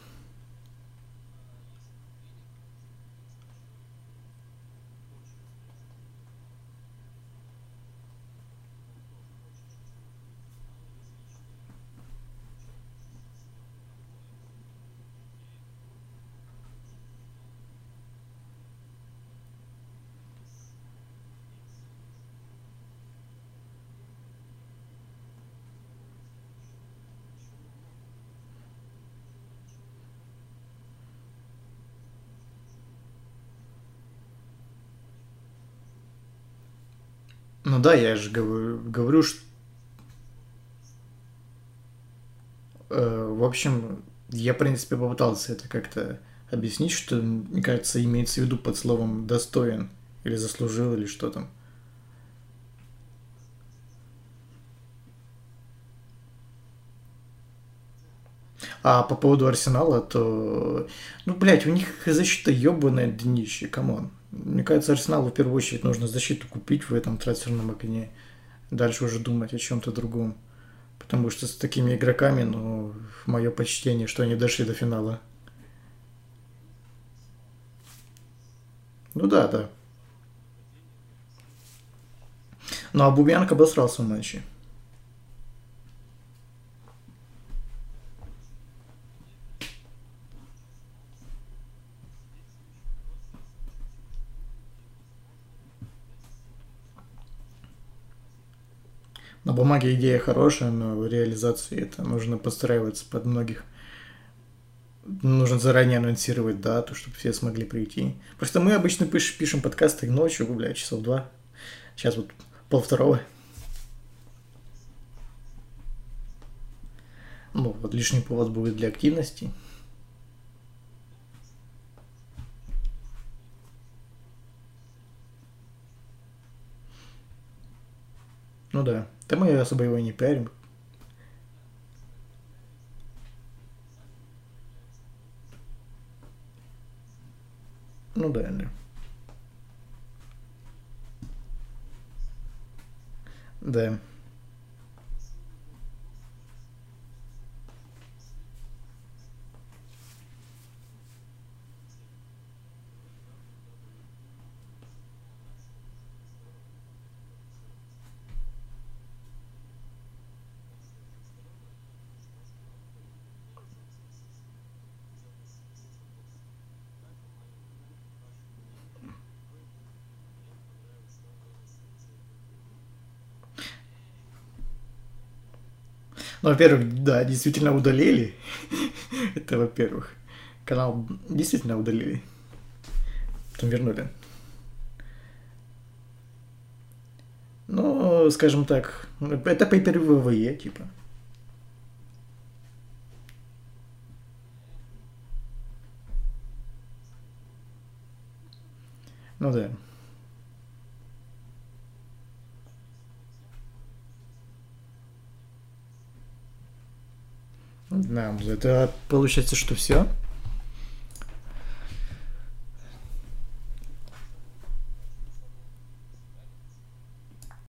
Speaker 5: Ну да, я же говорю, говорю что... Э, в общем, я, в принципе, попытался это как-то объяснить, что, мне кажется, имеется в виду под словом «достоин» или «заслужил» или что там. А по поводу Арсенала, то... Ну, блядь, у них защита ебаная днище, come on. Мне кажется, Арсеналу в первую очередь нужно защиту купить в этом трансферном окне. Дальше уже думать о чем-то другом. Потому что с такими игроками, ну, мое почтение, что они дошли до финала. Ну да, да. Ну, а Бубянка обосрался в матче. На бумаге идея хорошая, но в реализации это нужно подстраиваться под многих. Нужно заранее анонсировать дату, чтобы все смогли прийти. Просто мы обычно пиш- пишем подкасты ночью, бля, часов два. Сейчас вот пол. Ну, вот лишний повод будет для активности. Ну да. Да мы особо его и не пиарим. Ну да, да. Да. Ну, во-первых, да, действительно удалили. (laughs) Это во-первых. Канал действительно удалили. Потом вернули. Ну, скажем так, это пейпер ВВЕ, типа. Ну да. Да, это получается, что все.